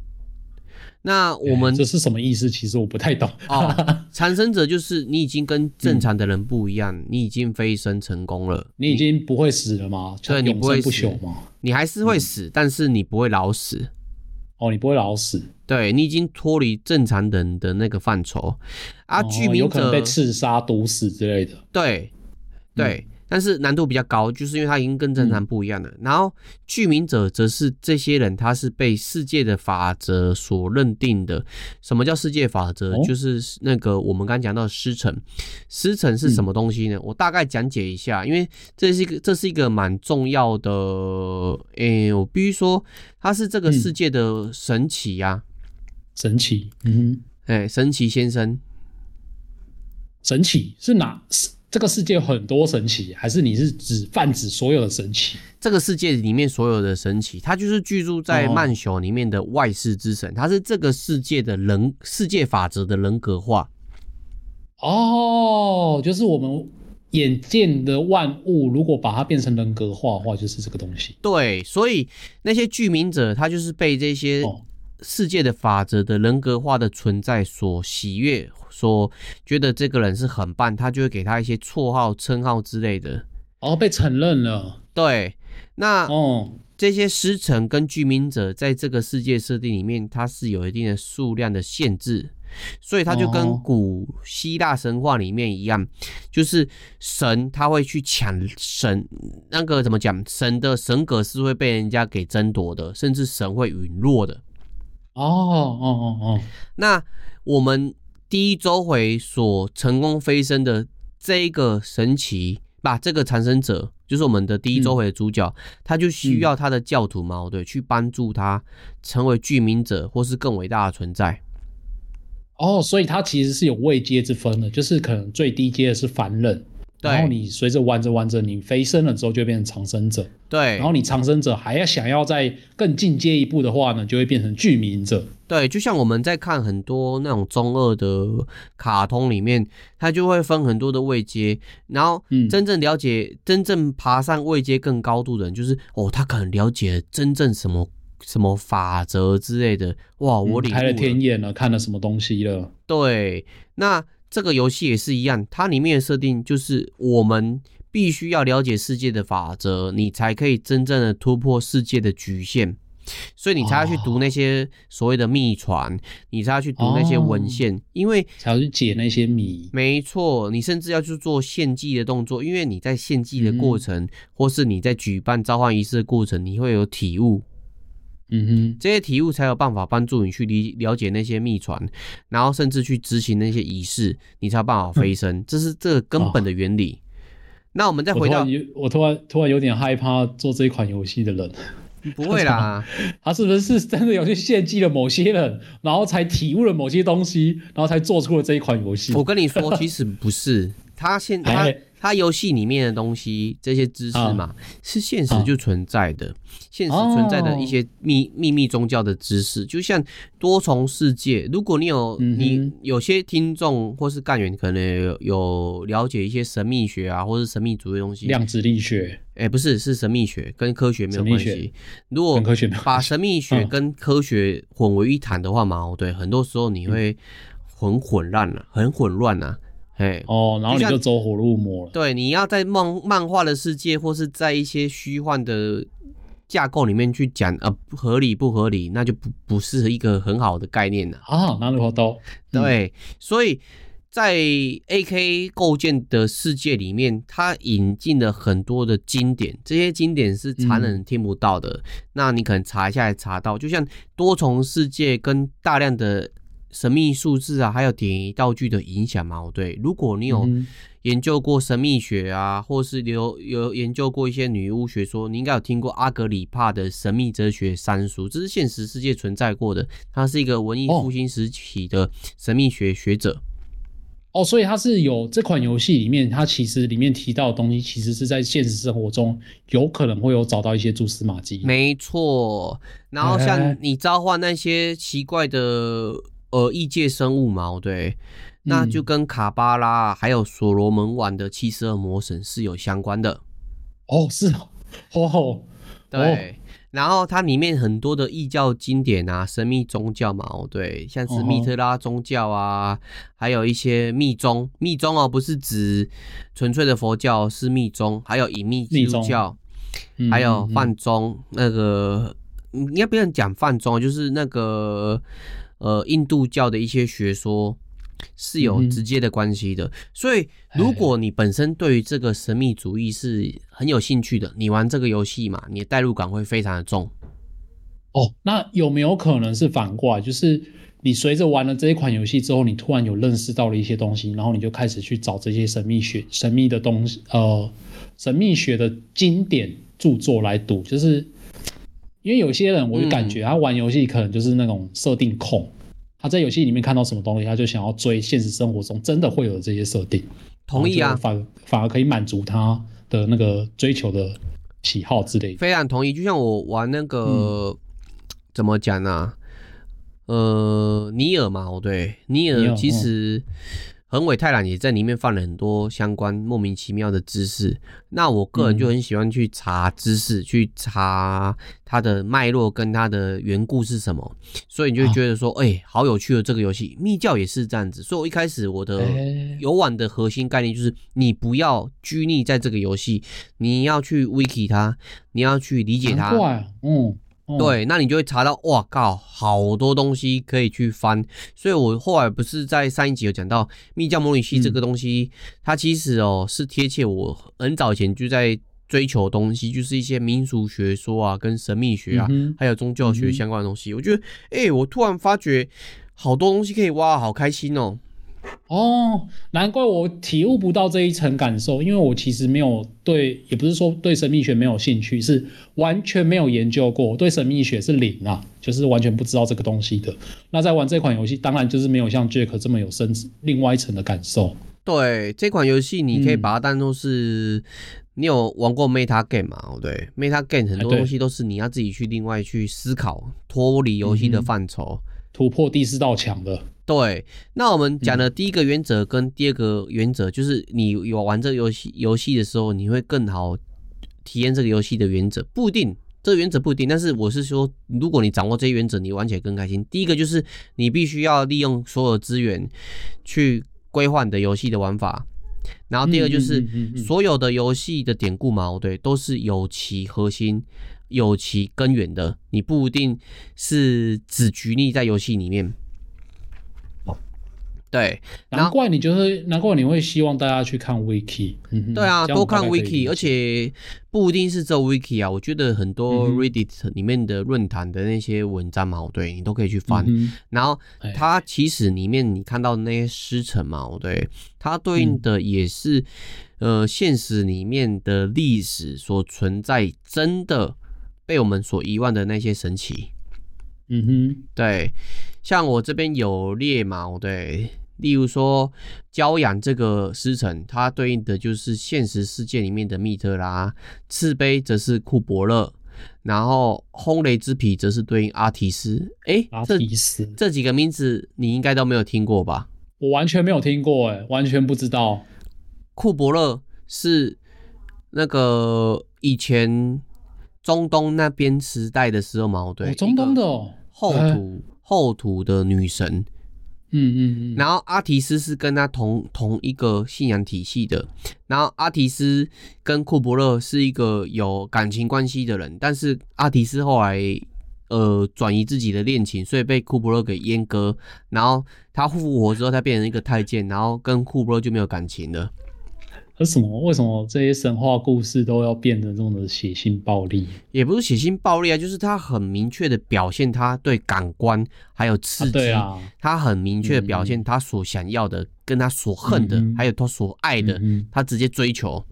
那我们、欸、这是什么意思？其实我不太懂。哦，产生者就是你已经跟正常的人不一样，嗯、你已经飞升成功了，你已经不会死了吗？对，你不会不朽吗？你还是会死，嗯、但是你不会老死。哦，你不会老死。对，你已经脱离正常人的那个范畴。啊，居民有可能被刺杀、毒死之类的。对，对。嗯但是难度比较高，就是因为它已经跟正常不一样了。嗯、然后具名者则是这些人，他是被世界的法则所认定的。什么叫世界法则？哦、就是那个我们刚刚讲到的师承。师承是什么东西呢？嗯、我大概讲解一下，因为这是一个这是一个蛮重要的。诶、欸，我必须说，他是这个世界的神奇呀、啊嗯，神奇。嗯，哎、欸，神奇先生，神奇是哪？这个世界有很多神奇，还是你是指泛指所有的神奇？这个世界里面所有的神奇，它就是居住在曼秀里面的外世之神，它是这个世界的人世界法则的人格化。哦，就是我们眼见的万物，如果把它变成人格化的话，就是这个东西。对，所以那些具名者，他就是被这些世界的法则的人格化的存在所喜悦。所觉得这个人是很棒，他就会给他一些绰号、称号之类的。哦，被承认了。对，那哦，这些师承跟居民者在这个世界设定里面，它是有一定的数量的限制，所以它就跟古希腊神话里面一样，就是神他会去抢神，那个怎么讲？神的神格是会被人家给争夺的，甚至神会陨落的。哦哦哦哦，那我们。第一周回所成功飞升的这一个神奇，把这个产生者就是我们的第一周回的主角，嗯、他就需要他的教徒嘛，对，去帮助他成为具名者或是更伟大的存在。哦，所以他其实是有位阶之分的，就是可能最低阶的是凡人，然后你随着玩着玩着，你飞升了之后就会变成长生者。对，然后你长生者还要想要再更进阶一步的话呢，就会变成具名者。对，就像我们在看很多那种中二的卡通里面，它就会分很多的位阶，然后真正了解、嗯、真正爬上位阶更高度的人，就是哦，他可能了解真正什么什么法则之类的。哇，我开了天眼了，看了什么东西了？对，那。这个游戏也是一样，它里面的设定就是我们必须要了解世界的法则，你才可以真正的突破世界的局限，所以你才要去读那些所谓的秘传，你才要去读那些文献，因为才要去解那些谜。没错，你甚至要去做献祭的动作，因为你在献祭的过程，或是你在举办召唤仪式的过程，你会有体悟。嗯哼，这些体悟才有办法帮助你去理了解那些秘传，然后甚至去执行那些仪式，你才有办法飞升。嗯、这是这个根本的原理。哦、那我们再回到，我突然突然有点害怕做这一款游戏的人。不会啦，[laughs] 他是不是是真的有去献祭了某些人，然后才体悟了某些东西，然后才做出了这一款游戏？我跟你说，其实不是，他现他。它游戏里面的东西，这些知识嘛，啊、是现实就存在的，啊、现实存在的一些秘秘密宗教的知识，就像多重世界。如果你有、嗯、你有些听众或是干员可能有，有了解一些神秘学啊，或是神秘主义的东西，量子力学，哎、欸，不是，是神秘学，跟科学没有关系。如果把神秘学跟科学混为一谈的话嘛，对，很多时候你会很混乱了，很混乱啊。哎哦，然后你就走火入魔了。对，你要在漫漫画的世界，或是在一些虚幻的架构里面去讲，呃，合理不合理，那就不不是一个很好的概念了啊。那如何都对，所以在 AK 构建的世界里面，它引进了很多的经典，这些经典是常人听不到的。嗯、那你可能查一下，查到，就像多重世界跟大量的。神秘数字啊，还有点移道具的影响嘛？对，如果你有研究过神秘学啊，嗯、或是有有研究过一些女巫学说，你应该有听过阿格里帕的神秘哲学三书，这是现实世界存在过的。他是一个文艺复兴时期的神秘学学者。哦，所以他是有这款游戏里面，他其实里面提到的东西，其实是在现实生活中有可能会有找到一些蛛丝马迹。没错，然后像你召唤那些奇怪的。呃，异界生物嘛，对，那就跟卡巴拉还有所罗门王的七十二魔神是有相关的。哦，是哦，[laughs] 哦，对，然后它里面很多的异教经典啊，神秘宗教嘛，哦对，像是密特拉宗教啊，还有一些密宗，密宗哦，不是指纯粹的佛教，是密宗，还有隐秘基督教，还有梵宗，那个应该不要讲梵宗，就是那个。呃，印度教的一些学说是有直接的关系的，嗯、所以如果你本身对于这个神秘主义是很有兴趣的，你玩这个游戏嘛，你的代入感会非常的重。哦，那有没有可能是反过来，就是你随着玩了这一款游戏之后，你突然有认识到了一些东西，然后你就开始去找这些神秘学、神秘的东西，呃，神秘学的经典著作来读，就是。因为有些人，我就感觉他玩游戏可能就是那种设定控，嗯、他在游戏里面看到什么东西，他就想要追现实生活中真的会有这些设定。同意啊，反反而可以满足他的那个追求的喜好之类的。非常同意，就像我玩那个、嗯、怎么讲呢、啊？呃，尼尔嘛，我对，尼尔其实。横尾太郎也在里面放了很多相关莫名其妙的知识，那我个人就很喜欢去查知识，嗯、去查它的脉络跟它的缘故是什么，所以你就会觉得说，哎、啊欸，好有趣的这个游戏。密教也是这样子，所以我一开始我的游玩的核心概念就是，你不要拘泥在这个游戏，你要去 wiki 它，你要去理解它。嗯。对，那你就会查到，哇靠，好多东西可以去翻。所以我后来不是在上一集有讲到密教模拟器这个东西，嗯、它其实哦是贴切我很早以前就在追求的东西，就是一些民俗学说啊，跟神秘学啊，嗯、还有宗教学相关的东西。嗯、我觉得，哎、欸，我突然发觉好多东西可以挖，好开心哦。哦，难怪我体悟不到这一层感受，因为我其实没有对，也不是说对神秘学没有兴趣，是完全没有研究过，对神秘学是零啊，就是完全不知道这个东西的。那在玩这款游戏，当然就是没有像 Jack 这么有深另外一层的感受。对，这款游戏你可以把它当做是，嗯、你有玩过 Meta Game 吗？对，Meta Game 很多东西都是你要自己去另外去思考，脱离游戏的范畴，突破第四道墙的。对，那我们讲的第一个原则跟第二个原则，就是你有玩这个游戏游戏的时候，你会更好体验这个游戏的原则，不一定。这个原则不一定，但是我是说，如果你掌握这些原则，你玩起来更开心。第一个就是你必须要利用所有资源去规划你的游戏的玩法，然后第二个就是所有的游戏的典故嘛，对，都是有其核心、有其根源的，你不一定是只局泥在游戏里面。对，难怪你就是难怪你会希望大家去看 wiki，对啊，多看 wiki，而且不一定是这 wiki 啊，我觉得很多 Reddit 里面的论坛的那些文章嘛，对，你都可以去翻。嗯、然后它其实里面你看到的那些师承嘛，对，它对应的也是、嗯、呃现实里面的历史所存在真的被我们所遗忘的那些神奇。嗯哼，对，像我这边有列嘛，对。例如说，骄阳这个师承，它对应的就是现实世界里面的密特拉；赤杯则是库伯勒，然后轰雷之皮则是对应阿提斯。哎，阿提斯这，这几个名字你应该都没有听过吧？我完全没有听过，哎，完全不知道。库伯勒是那个以前中东那边时代的时候嘛，对，中东的哦，后土后土的女神。嗯嗯嗯，然后阿提斯是跟他同同一个信仰体系的，然后阿提斯跟库伯勒是一个有感情关系的人，但是阿提斯后来呃转移自己的恋情，所以被库伯勒给阉割，然后他复活之后，他变成一个太监，然后跟库伯勒就没有感情了。为什么？为什么这些神话故事都要变得这么的血腥暴力？也不是血腥暴力啊，就是他很明确的表现他对感官还有刺激，啊啊、他很明确的表现他所想要的，嗯、跟他所恨的，嗯、还有他所爱的，嗯、他直接追求。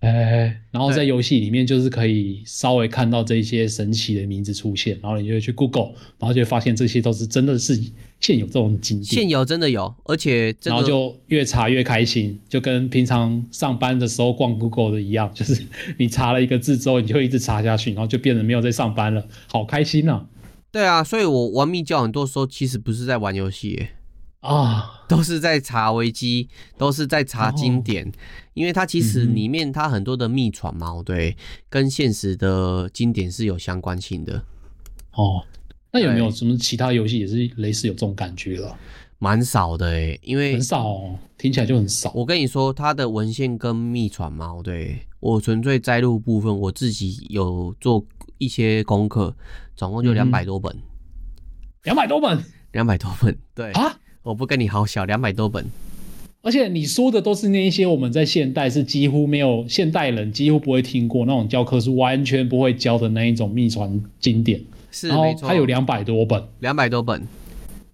哎、欸，然后在游戏里面就是可以稍微看到这些神奇的名字出现，然后你就会去 Google，然后就会发现这些都是真的是现有这种经典，现有真的有，而且、这个、然后就越查越开心，就跟平常上班的时候逛 Google 的一样，[laughs] 就是你查了一个字之后，你就会一直查下去，然后就变得没有在上班了，好开心啊！对啊，所以我玩密教很多时候其实不是在玩游戏。啊，都是在查维基，都是在查经典，哦、因为它其实里面它很多的秘传嘛，对，跟现实的经典是有相关性的。哦，那有没有什么其他游戏也是类似有这种感觉了？蛮少的诶，因为很少、哦，听起来就很少。我跟你说，它的文献跟秘传嘛，对，我纯粹摘录部分，我自己有做一些功课，总共就两百多本，两百、嗯、多本，两百多本，对。啊。我不跟你好小，两百多本，而且你说的都是那一些我们在现代是几乎没有现代人几乎不会听过那种教科书完全不会教的那一种秘传经典，是没错，它有两百多本，两百多本，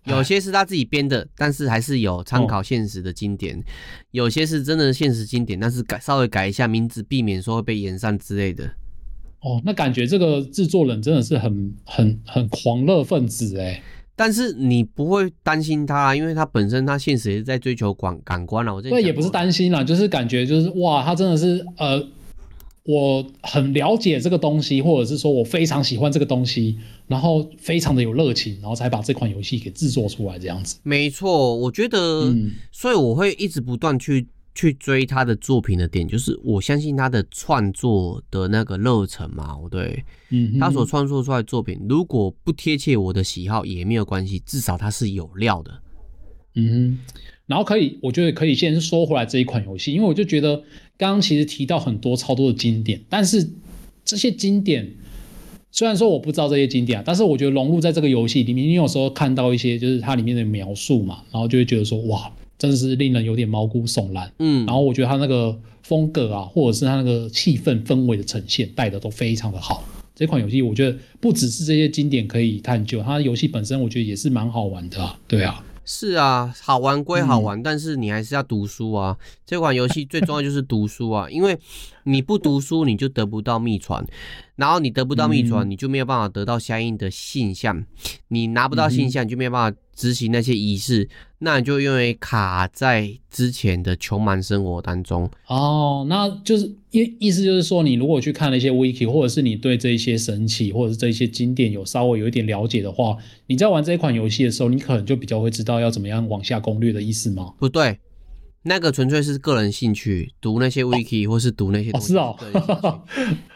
有些是他自己编的，但是还是有参考现实的经典，哦、有些是真的现实经典，但是改稍微改一下名字，避免说会被延上之类的。哦，那感觉这个制作人真的是很很很狂热分子哎。但是你不会担心他，因为他本身他现实也是在追求感感官了。我这也不是担心啦，就是感觉就是哇，他真的是呃，我很了解这个东西，或者是说我非常喜欢这个东西，然后非常的有热情，然后才把这款游戏给制作出来这样子。没错，我觉得，嗯，所以我会一直不断去。去追他的作品的点，就是我相信他的创作的那个热忱嘛，对，嗯，他所创作出来的作品，如果不贴切我的喜好也没有关系，至少他是有料的，嗯哼，然后可以，我觉得可以先说回来这一款游戏，因为我就觉得刚刚其实提到很多超多的经典，但是这些经典虽然说我不知道这些经典啊，但是我觉得融入在这个游戏里面，你有时候看到一些就是它里面的描述嘛，然后就会觉得说哇。真的是令人有点毛骨悚然，嗯，然后我觉得它那个风格啊，或者是它那个气氛氛围的呈现带的都非常的好。这款游戏我觉得不只是这些经典可以探究，它游戏本身我觉得也是蛮好玩的啊。对啊，是啊，好玩归好玩，嗯，但是你还是要读书啊。这款游戏最重要就是读书啊，因为你不读书，你就得不到秘传，然后你得不到秘传，你就没有办法得到相应的信象，你拿不到信象，你就没有办法执行那些仪式，那你就因为卡在之前的穷忙生活当中。哦，那就是意意思就是说，你如果去看了一些 wiki，或者是你对这一些神器或者是这一些经典有稍微有一点了解的话，你在玩这一款游戏的时候，你可能就比较会知道要怎么样往下攻略的意思吗？不对。那个纯粹是个人兴趣，读那些 wiki 或是读那些东西。[laughs] 哦，是哦，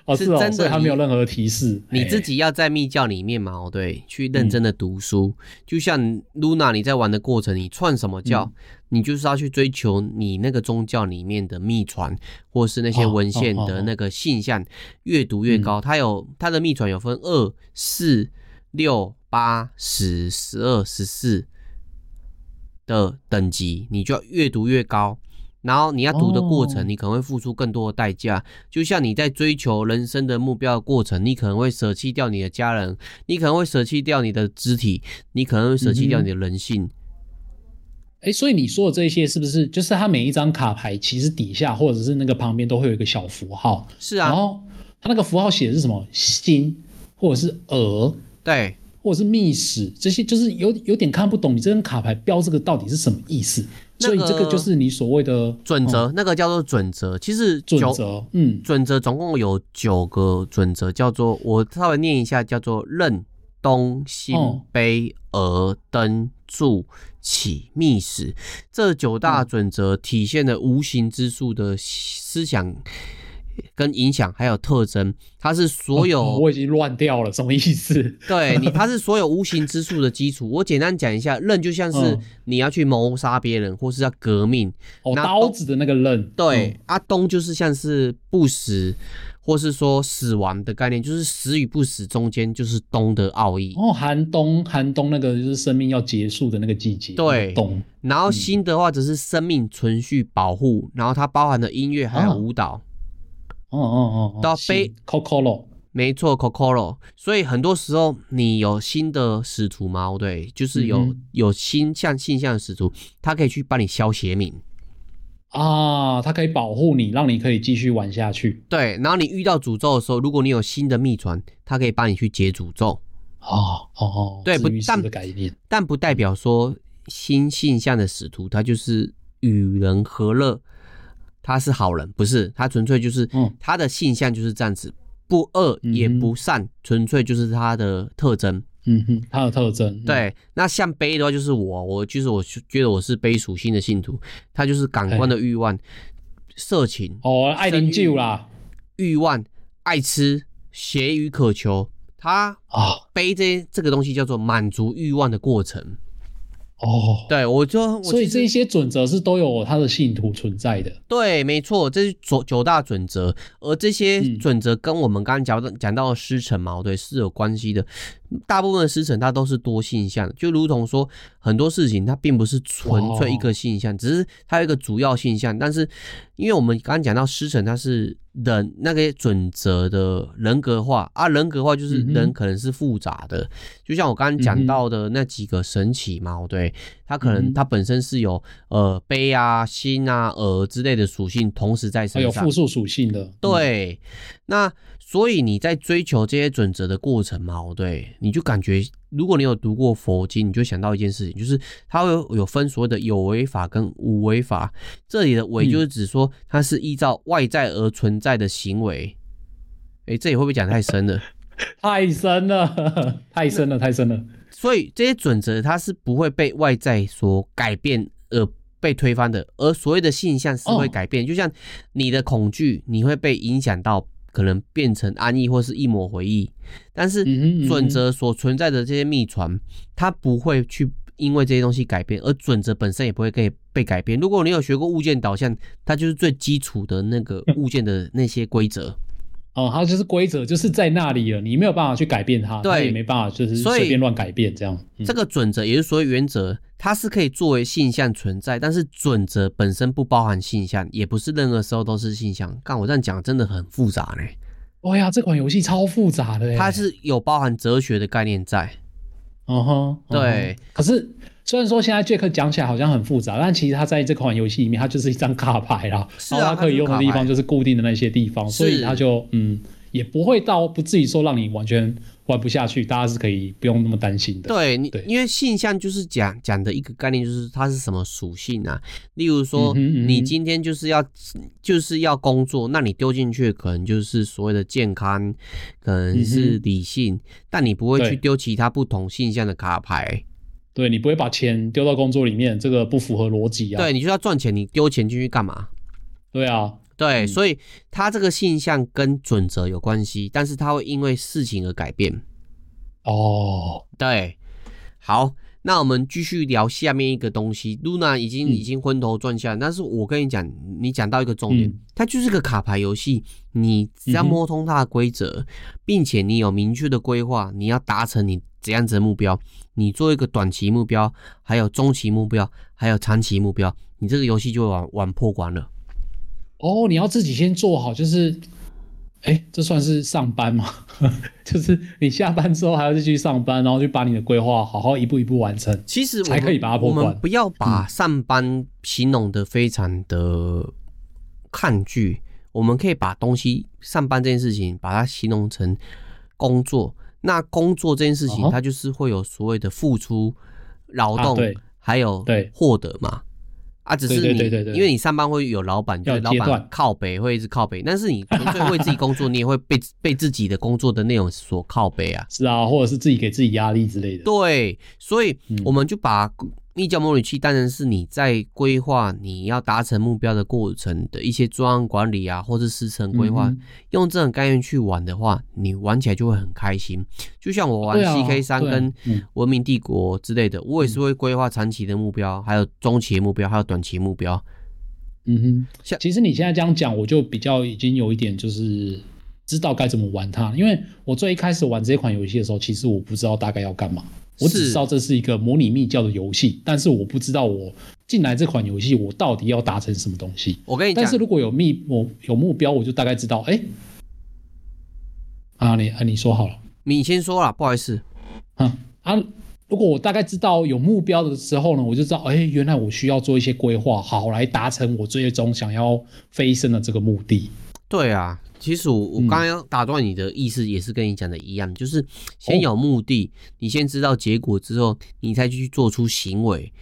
哦是真的，他没有任何提示。你自己要在密教里面嘛，对，去认真的读书。嗯、就像 Luna，你在玩的过程，你串什么教、嗯，你就是要去追求你那个宗教里面的秘传，或是那些文献的那个信项，越读越高。它有它的秘传有分二、四、六、八、十、十二、十四。的等级，你就要越读越高，然后你要读的过程，你可能会付出更多的代价。Oh. 就像你在追求人生的目标的过程，你可能会舍弃掉你的家人，你可能会舍弃掉你的肢体，你可能会舍弃掉你的人性。哎、嗯，所以你说的这些是不是就是它每一张卡牌其实底下或者是那个旁边都会有一个小符号？是啊，然后它那个符号写的是什么？心或者是鹅？对。或者是密室这些，就是有有点看不懂，你这张卡牌标这个到底是什么意思？那个、所以这个就是你所谓的准则、嗯，那个叫做准则。其实准则，嗯，准则总共有九个准则，叫做我稍微念一下，叫做任、东、心、悲、俄、登、柱、起、密室。这九大准则体现了无形之术的思想。跟影响还有特征，它是所有、哦、我已经乱掉了，什么意思？对你，它是所有无形之术的基础。我简单讲一下，刃就像是你要去谋杀别人，或是要革命，哦，刀子的那个刃。对，阿、嗯啊、东就是像是不死，或是说死亡的概念，就是死与不死中间就是冬的奥义。哦，寒冬，寒冬那个就是生命要结束的那个季节。对，冬。然后新的话，则是生命存续保护、嗯，然后它包含了音乐还有舞蹈。哦哦哦哦，到背 Kokoro，没错 Kokoro，所以很多时候你有新的使徒嘛，对，就是有、嗯、有新像性向的使徒，他可以去帮你消邪命啊，它可以保护你，让你可以继续玩下去。对，然后你遇到诅咒的时候，如果你有新的秘传，它可以帮你去解诅咒。哦哦哦，对，不但但不代表说新性向的使徒他就是与人和乐。他是好人，不是他纯粹就是，他的性向就是这样子，不恶也不善，纯、嗯、粹就是他的特征。嗯哼，它的特征。对，那像悲的话，就是我，我就是我觉得我是悲属性的信徒，他就是感官的欲望、色情哦，爱饮酒啦，欲望、爱吃、邪语渴求，他啊，悲这这个东西叫做满足欲望的过程。哦，对，我就所以这些准则是都有他的信徒存在的。对，没错，这是九九大准则，而这些准则跟我们刚刚讲的讲到的师承嘛，对，是有关系的。大部分的师承它都是多性向，就如同说很多事情它并不是纯粹一个性向，只是它有一个主要性向。但是因为我们刚刚讲到师承，它是人那个准则的人格化啊，人格化就是人可能是复杂的，就像我刚刚讲到的那几个神奇嘛，对，它可能它本身是有呃悲啊、心啊、耳之类的属性同时在身上，有复数属性的，对，那。所以你在追求这些准则的过程嘛，对，你就感觉，如果你有读过佛经，你就想到一件事情，就是它会有有分所谓的有为法跟无为法。这里的为就是指说它是依照外在而存在的行为。哎、欸，这里会不会讲太深了？[laughs] [laughs] 太深了，太深了，太深了。所以这些准则它是不会被外在所改变而被推翻的，而所谓的性向是会改变。就像你的恐惧，你会被影响到。可能变成安逸或是一抹回忆，但是准则所存在的这些秘传，它不会去因为这些东西改变，而准则本身也不会被被改变。如果你有学过物件导向，它就是最基础的那个物件的那些规则。哦，它就是规则，就是在那里了，你没有办法去改变它，对，没办法就是随便乱改变这样。这个准则也就是所谓原则，它是可以作为性向存在，但是准则本身不包含性向，也不是任何时候都是性向。看，我这样讲真的很复杂呢。哎呀，这款游戏超复杂的，它是有包含哲学的概念在。哦哼，对。可是虽然说现在杰克讲起来好像很复杂，但其实他在这款游戏里面，它就是一张卡牌啦。是啊。然后它可以用的地方就是固定的那些地方，所以它就嗯，也不会到不至于说让你完全。玩不下去，大家是可以不用那么担心的。对你，因为性向就是讲讲的一个概念，就是它是什么属性啊？例如说，嗯嗯、你今天就是要就是要工作，那你丢进去可能就是所谓的健康，可能是理性，嗯、但你不会去丢其他不同性向的卡牌。对，你不会把钱丢到工作里面，这个不符合逻辑啊。对，你就要赚钱，你丢钱进去干嘛？对啊。对，所以他这个现象跟准则有关系，但是它会因为事情而改变。哦，对，好，那我们继续聊下面一个东西。露娜已经已经昏头转向，嗯、但是我跟你讲，你讲到一个重点，嗯、它就是个卡牌游戏，你只要摸通它的规则，嗯、并且你有明确的规划，你要达成你怎样子的目标，你做一个短期目标，还有中期目标，还有长期目标，你这个游戏就会玩玩破关了。哦，你要自己先做好，就是，哎，这算是上班吗？[laughs] 就是你下班之后还要继续上班，然后就把你的规划好好一步一步完成。其实才可以把它破关。我们不要把上班形容的非常的抗拒，嗯、我们可以把东西上班这件事情把它形容成工作。那工作这件事情，它就是会有所谓的付出、劳动，啊、还有获得嘛。啊，只是你，对对对对对，因为你上班会有老板，就是老板靠北，会一直靠北。但是你纯粹为自己工作，你也会被被自己的工作的内容所靠北啊。是啊，或者是自己给自己压力之类的。对，所以我们就把。密教模拟器当然是你在规划你要达成目标的过程的一些专案管理啊，或者时程规划，嗯、用这种概念去玩的话，你玩起来就会很开心。就像我玩 CK 三跟文明帝国之类的，啊啊嗯、我也是会规划长期的目标，还有中期的目标，还有短期目标。嗯哼，像其实你现在这样讲，我就比较已经有一点就是知道该怎么玩它，因为我最一开始玩这款游戏的时候，其实我不知道大概要干嘛。我只知道这是一个模拟密教的游戏，但是我不知道我进来这款游戏我到底要达成什么东西。我跟你讲，但是如果有密我有目标，我就大概知道。哎、欸，啊你啊你说好了，你先说了，不好意思。啊啊，如果我大概知道有目标的时候呢，我就知道，哎、欸，原来我需要做一些规划，好来达成我最终想要飞升的这个目的。对啊。其实我我刚刚要打断你的意思也是跟你讲的一样，嗯、就是先有目的，哦、你先知道结果之后，你才去做出行为，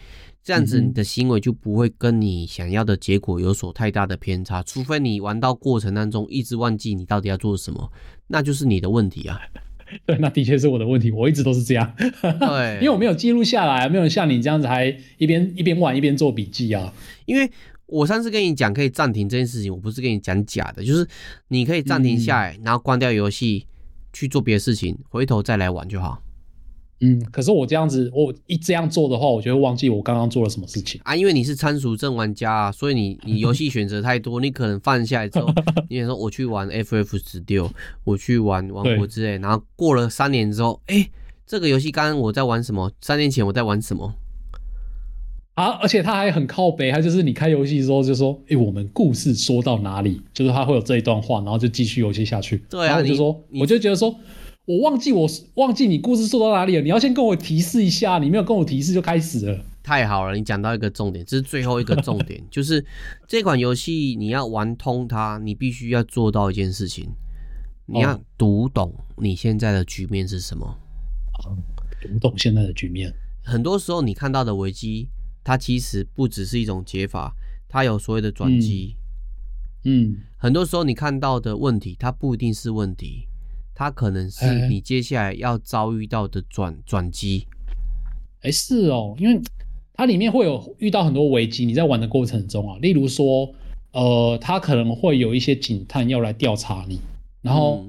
这样子你的行为就不会跟你想要的结果有所太大的偏差。除非你玩到过程当中一直忘记你到底要做什么，那就是你的问题啊。[laughs] 对，那的确是我的问题，我一直都是这样。对，[laughs] 因为我没有记录下来，没有像你这样子还一边一边玩一边做笔记啊，因为。我上次跟你讲可以暂停这件事情，我不是跟你讲假的，就是你可以暂停下来，嗯、然后关掉游戏去做别的事情，回头再来玩就好。嗯，可是我这样子，我一这样做的话，我就会忘记我刚刚做了什么事情啊。因为你是参数症玩家啊，所以你你游戏选择太多，你可能放下来之后，[laughs] 你说我去玩 FF 十六，我去玩王国之泪，然后过了三年之后，哎、欸，这个游戏刚刚我在玩什么？三年前我在玩什么？啊！而且他还很靠北，他就是你开游戏的时候就说：“哎、欸，我们故事说到哪里？”就是他会有这一段话，然后就继续游戏下去。对啊，然后我就说，我就觉得说，我忘记我忘记你故事说到哪里了。你要先跟我提示一下，你没有跟我提示就开始了。太好了，你讲到一个重点，这是最后一个重点，[laughs] 就是这款游戏你要玩通它，你必须要做到一件事情，你要读懂你现在的局面是什么。哦、读懂现在的局面，很多时候你看到的危机。它其实不只是一种解法，它有所谓的转机。嗯，嗯，很多时候你看到的问题，它不一定是问题，它可能是你接下来要遭遇到的转转机。哎，是哦，因为它里面会有遇到很多危机，你在玩的过程中啊，例如说，呃，它可能会有一些警探要来调查你，然后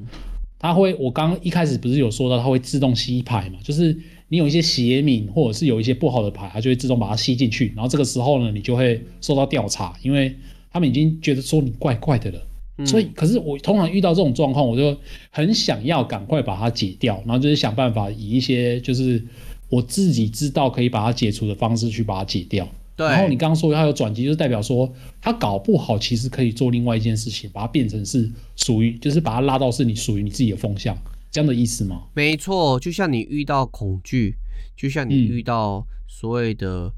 它会，我刚刚一开始不是有说到它会自动吸牌嘛，就是。你有一些邪名，或者是有一些不好的牌，它就会自动把它吸进去。然后这个时候呢，你就会受到调查，因为他们已经觉得说你怪怪的了。嗯、所以，可是我通常遇到这种状况，我就很想要赶快把它解掉，然后就是想办法以一些就是我自己知道可以把它解除的方式去把它解掉。对。然后你刚刚说它有转机，就是代表说它搞不好其实可以做另外一件事情，把它变成是属于，就是把它拉到是你属于你自己的风向。这样的意思吗？没错，就像你遇到恐惧，就像你遇到所谓的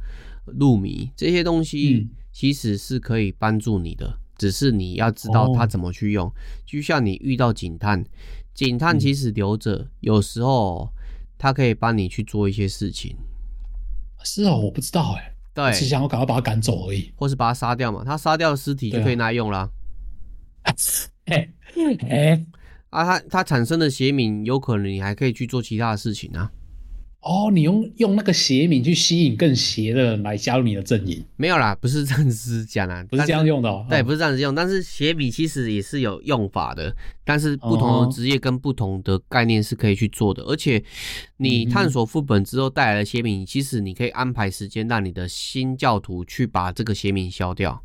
路迷、嗯、这些东西，其实是可以帮助你的、嗯，只是你要知道它怎么去用。哦、就像你遇到警探，警探其实留着、嗯，有时候他可以帮你去做一些事情。是哦，我不知道哎。对，只想要赶快把他赶走而已，或是把他杀掉嘛。他杀掉的尸体就可以拿来用啦。[laughs] 哎哎，啊，他他产生的邪敏，有可能你还可以去做其他的事情啊。哦，你用用那个邪名去吸引更邪的人来加入你的阵营？没有啦，不是这样子讲啦，不是这样用的、哦。对，不是这样子用。但是邪名其实也是有用法的，但是不同的职业跟不同的概念是可以去做的。而且你探索副本之后带来的邪名，其实你可以安排时间让你的新教徒去把这个邪名消掉。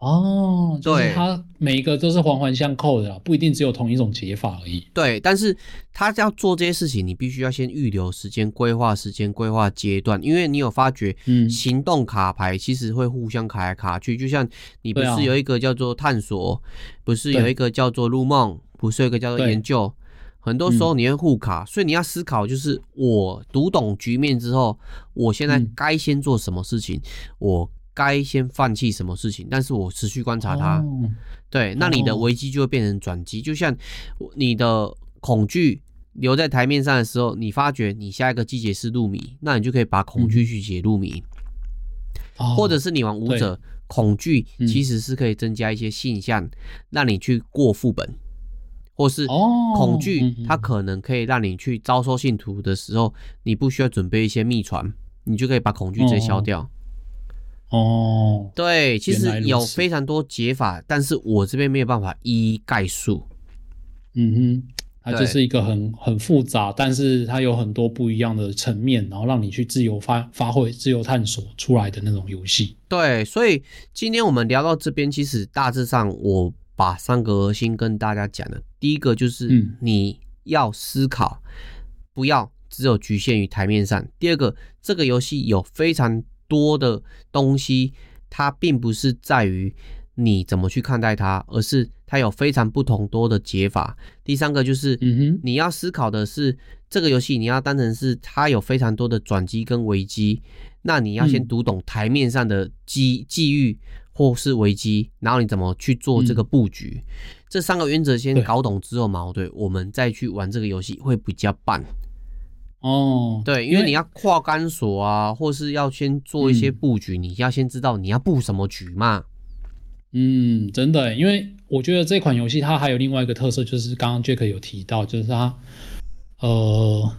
哦，对，它每一个都是环环相扣的，不一定只有同一种解法而已。对，但是他要做这些事情，你必须要先预留时间、规划时间、规划阶段，因为你有发觉，嗯，行动卡牌其实会互相卡来卡去，就像你不是有一个叫做探索，不是有一个叫做入梦，不是有一个叫做研究，很多时候你会互卡，所以你要思考，就是我读懂局面之后，我现在该先做什么事情，我。该先放弃什么事情，但是我持续观察它，哦、对，那你的危机就会变成转机、哦，就像你的恐惧留在台面上的时候，你发觉你下一个季节是入迷，那你就可以把恐惧去解入迷、嗯，或者是你玩舞者，恐惧其实是可以增加一些现象，让你去过副本，或是恐惧它可能可以让你去招收信徒的时候，你不需要准备一些秘传，你就可以把恐惧直接消掉。哦哦，对，其实有非常多解法，但是我这边没有办法一一概述。嗯哼，它就是一个很很复杂，但是它有很多不一样的层面，然后让你去自由发发挥、自由探索出来的那种游戏。对，所以今天我们聊到这边，其实大致上我把三个核心跟大家讲的，第一个就是你要思考，不要只有局限于台面上。第二个，这个游戏有非常多的东西，它并不是在于你怎么去看待它，而是它有非常不同多的解法。第三个就是，嗯，你要思考的是这个游戏，你要当成是它有非常多的转机跟危机，那你要先读懂台面上的机机遇或是危机，然后你怎么去做这个布局。这三个原则先搞懂之后嘛，对，我们再去玩这个游戏会比较棒。哦，对，因为你要跨杆锁啊，或是要先做一些布局，嗯，你要先知道你要布什么局嘛。嗯，真的，因为我觉得这款游戏它还有另外一个特色，就是刚刚 Jack 有提到，就是它，呃，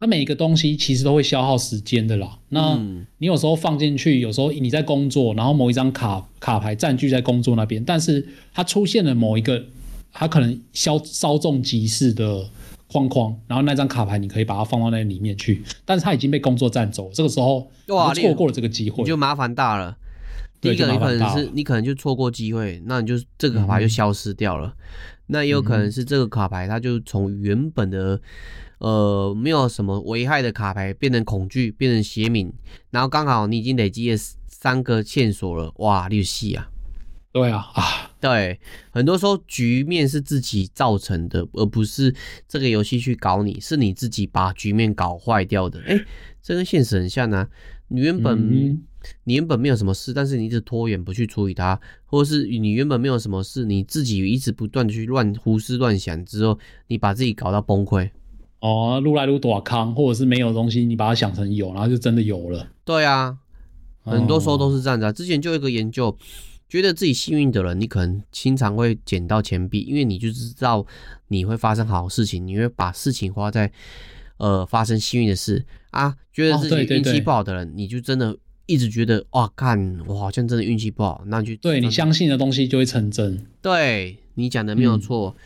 它每一个东西其实都会消耗时间的啦。那你有时候放进去，有时候你在工作，然后某一张卡卡牌占据在工作那边，但是它出现了某一个，它可能消稍纵即逝的。框框，然后那张卡牌你可以把它放到那里面去，但是它已经被工作占走，这个时候哇，错过了这个机会，你就麻烦大了。第一个你可能是你可能就错过机会，那你就这个卡牌就消失掉了。嗯、那也有可能是这个卡牌它就从原本的呃没有什么危害的卡牌变成恐惧，变成邪敏，然后刚好你已经累积了三个线索了，哇，六戏啊！对啊，啊，对，很多时候局面是自己造成的，而不是这个游戏去搞你，是你自己把局面搞坏掉的。哎，这跟现实很像啊。你原本、嗯、你原本没有什么事，但是你一直拖延不去处理它，或者是你原本没有什么事，你自己一直不断去乱胡思乱想之后，你把自己搞到崩溃。哦，撸来愈大坑，或者是没有东西，你把它想成有，然后就真的有了。对啊，很多时候都是这样子啊。之前就有一个研究。觉得自己幸运的人，你可能经常会捡到钱币，因为你就知道你会发生好事情，你会把事情花在呃发生幸运的事啊。觉得自己运气不好的人，哦，你就真的一直觉得哇，看我好像真的运气不好，那就对你相信的东西就会成真。对你讲的没有错，嗯，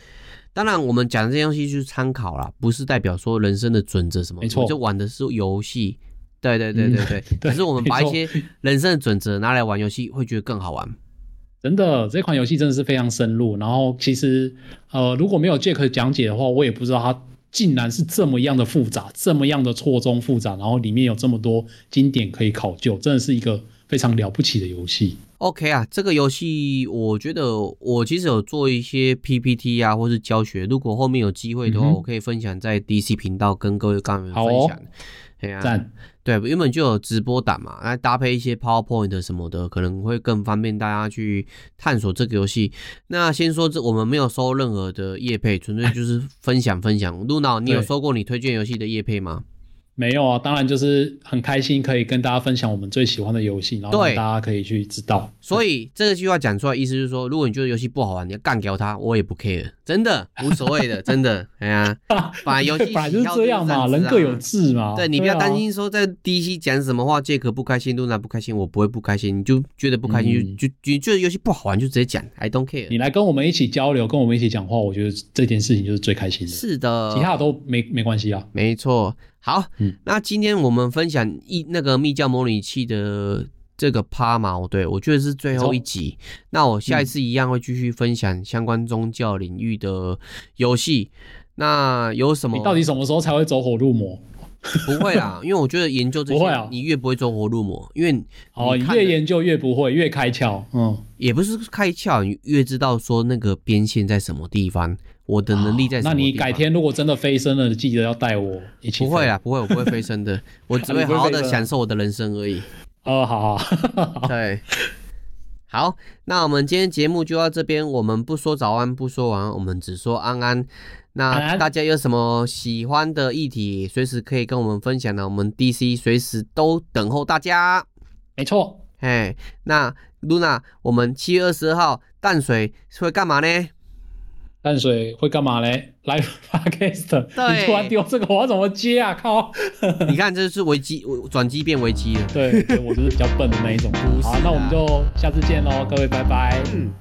当然我们讲的这些东西就是参考啦，不是代表说人生的准则什么，没错，就玩的是游戏。对对对对 [laughs] 对，可，嗯、是我们把一些人生的准则拿来玩游戏，会觉得更好玩。真的，这款游戏真的是非常深入。然后其实，呃，如果没有 Jack 讲解的话，我也不知道它竟然是这么样的复杂，这么样的错综复杂。然后里面有这么多经典可以考究，真的是一个非常了不起的游戏。OK 啊，这个游戏我觉得我其实有做一些 PPT 啊，或是教学。如果后面有机会的话，嗯、我可以分享在 DC 频道跟各位干员分享。对啊，赞。对，原本就有直播档嘛，来搭配一些 PowerPoint 什么的，可能会更方便大家去探索这个游戏。那先说这，我们没有收任何的业配，纯粹就是分享分享。露娜，你有收过你推荐游戏的业配吗？没有啊，当然就是很开心可以跟大家分享我们最喜欢的游戏，然后大家可以去知道。所以这句话讲出来，意思就是说，如果你觉得游戏不好玩，你要干掉它，我也不 care，真的 [laughs] 无所谓的，真的。哎呀，[laughs] 把游戏本来就是这样嘛，人各有志嘛。对，你不要担心说在 DC 讲什么话，杰克不开心，露娜不开心，我不会不开心，你就觉得不开心，嗯、就就你觉得游戏不好玩就直接讲，I don't care。你来跟我们一起交流，跟我们一起讲话，我觉得这件事情就是最开心的。是的，其他的都没没关系啊。没错。好，嗯，那今天我们分享一那个密教模拟器的这个趴嘛，对，我觉得是最后一集。那我下一次一样会继续分享相关宗教领域的游戏。那有什么？你到底什么时候才会走火入魔？不会啦，[laughs] 因为我觉得研究这些，你越不会走火入魔，因为哦，你越研究越不会，越开窍。嗯，也不是开窍，你越知道说那个边线在什么地方。我的能力在？那你改天如果真的飞升了，记得要带我一起。不会啦，不会，我不会飞升的，[laughs] 我只会好好的享受我的人生而已。哦，好好，对，好，那我们今天节目就到这边。我们不说早安，不说晚安，我们只说安安。那大家有什么喜欢的议题，随时可以跟我们分享的，我们 DC 随时都等候大家。没错，哎，那露娜，我们七月二十二号淡水会干嘛呢？淡水会干嘛嘞？[laughs] Live Podcast，你突然丢这个，我要怎么接啊？靠！你看，这是危机，转机变危机了。对，我就是比较笨的那一种。好，那我们就下次见喽，各位，拜拜。嗯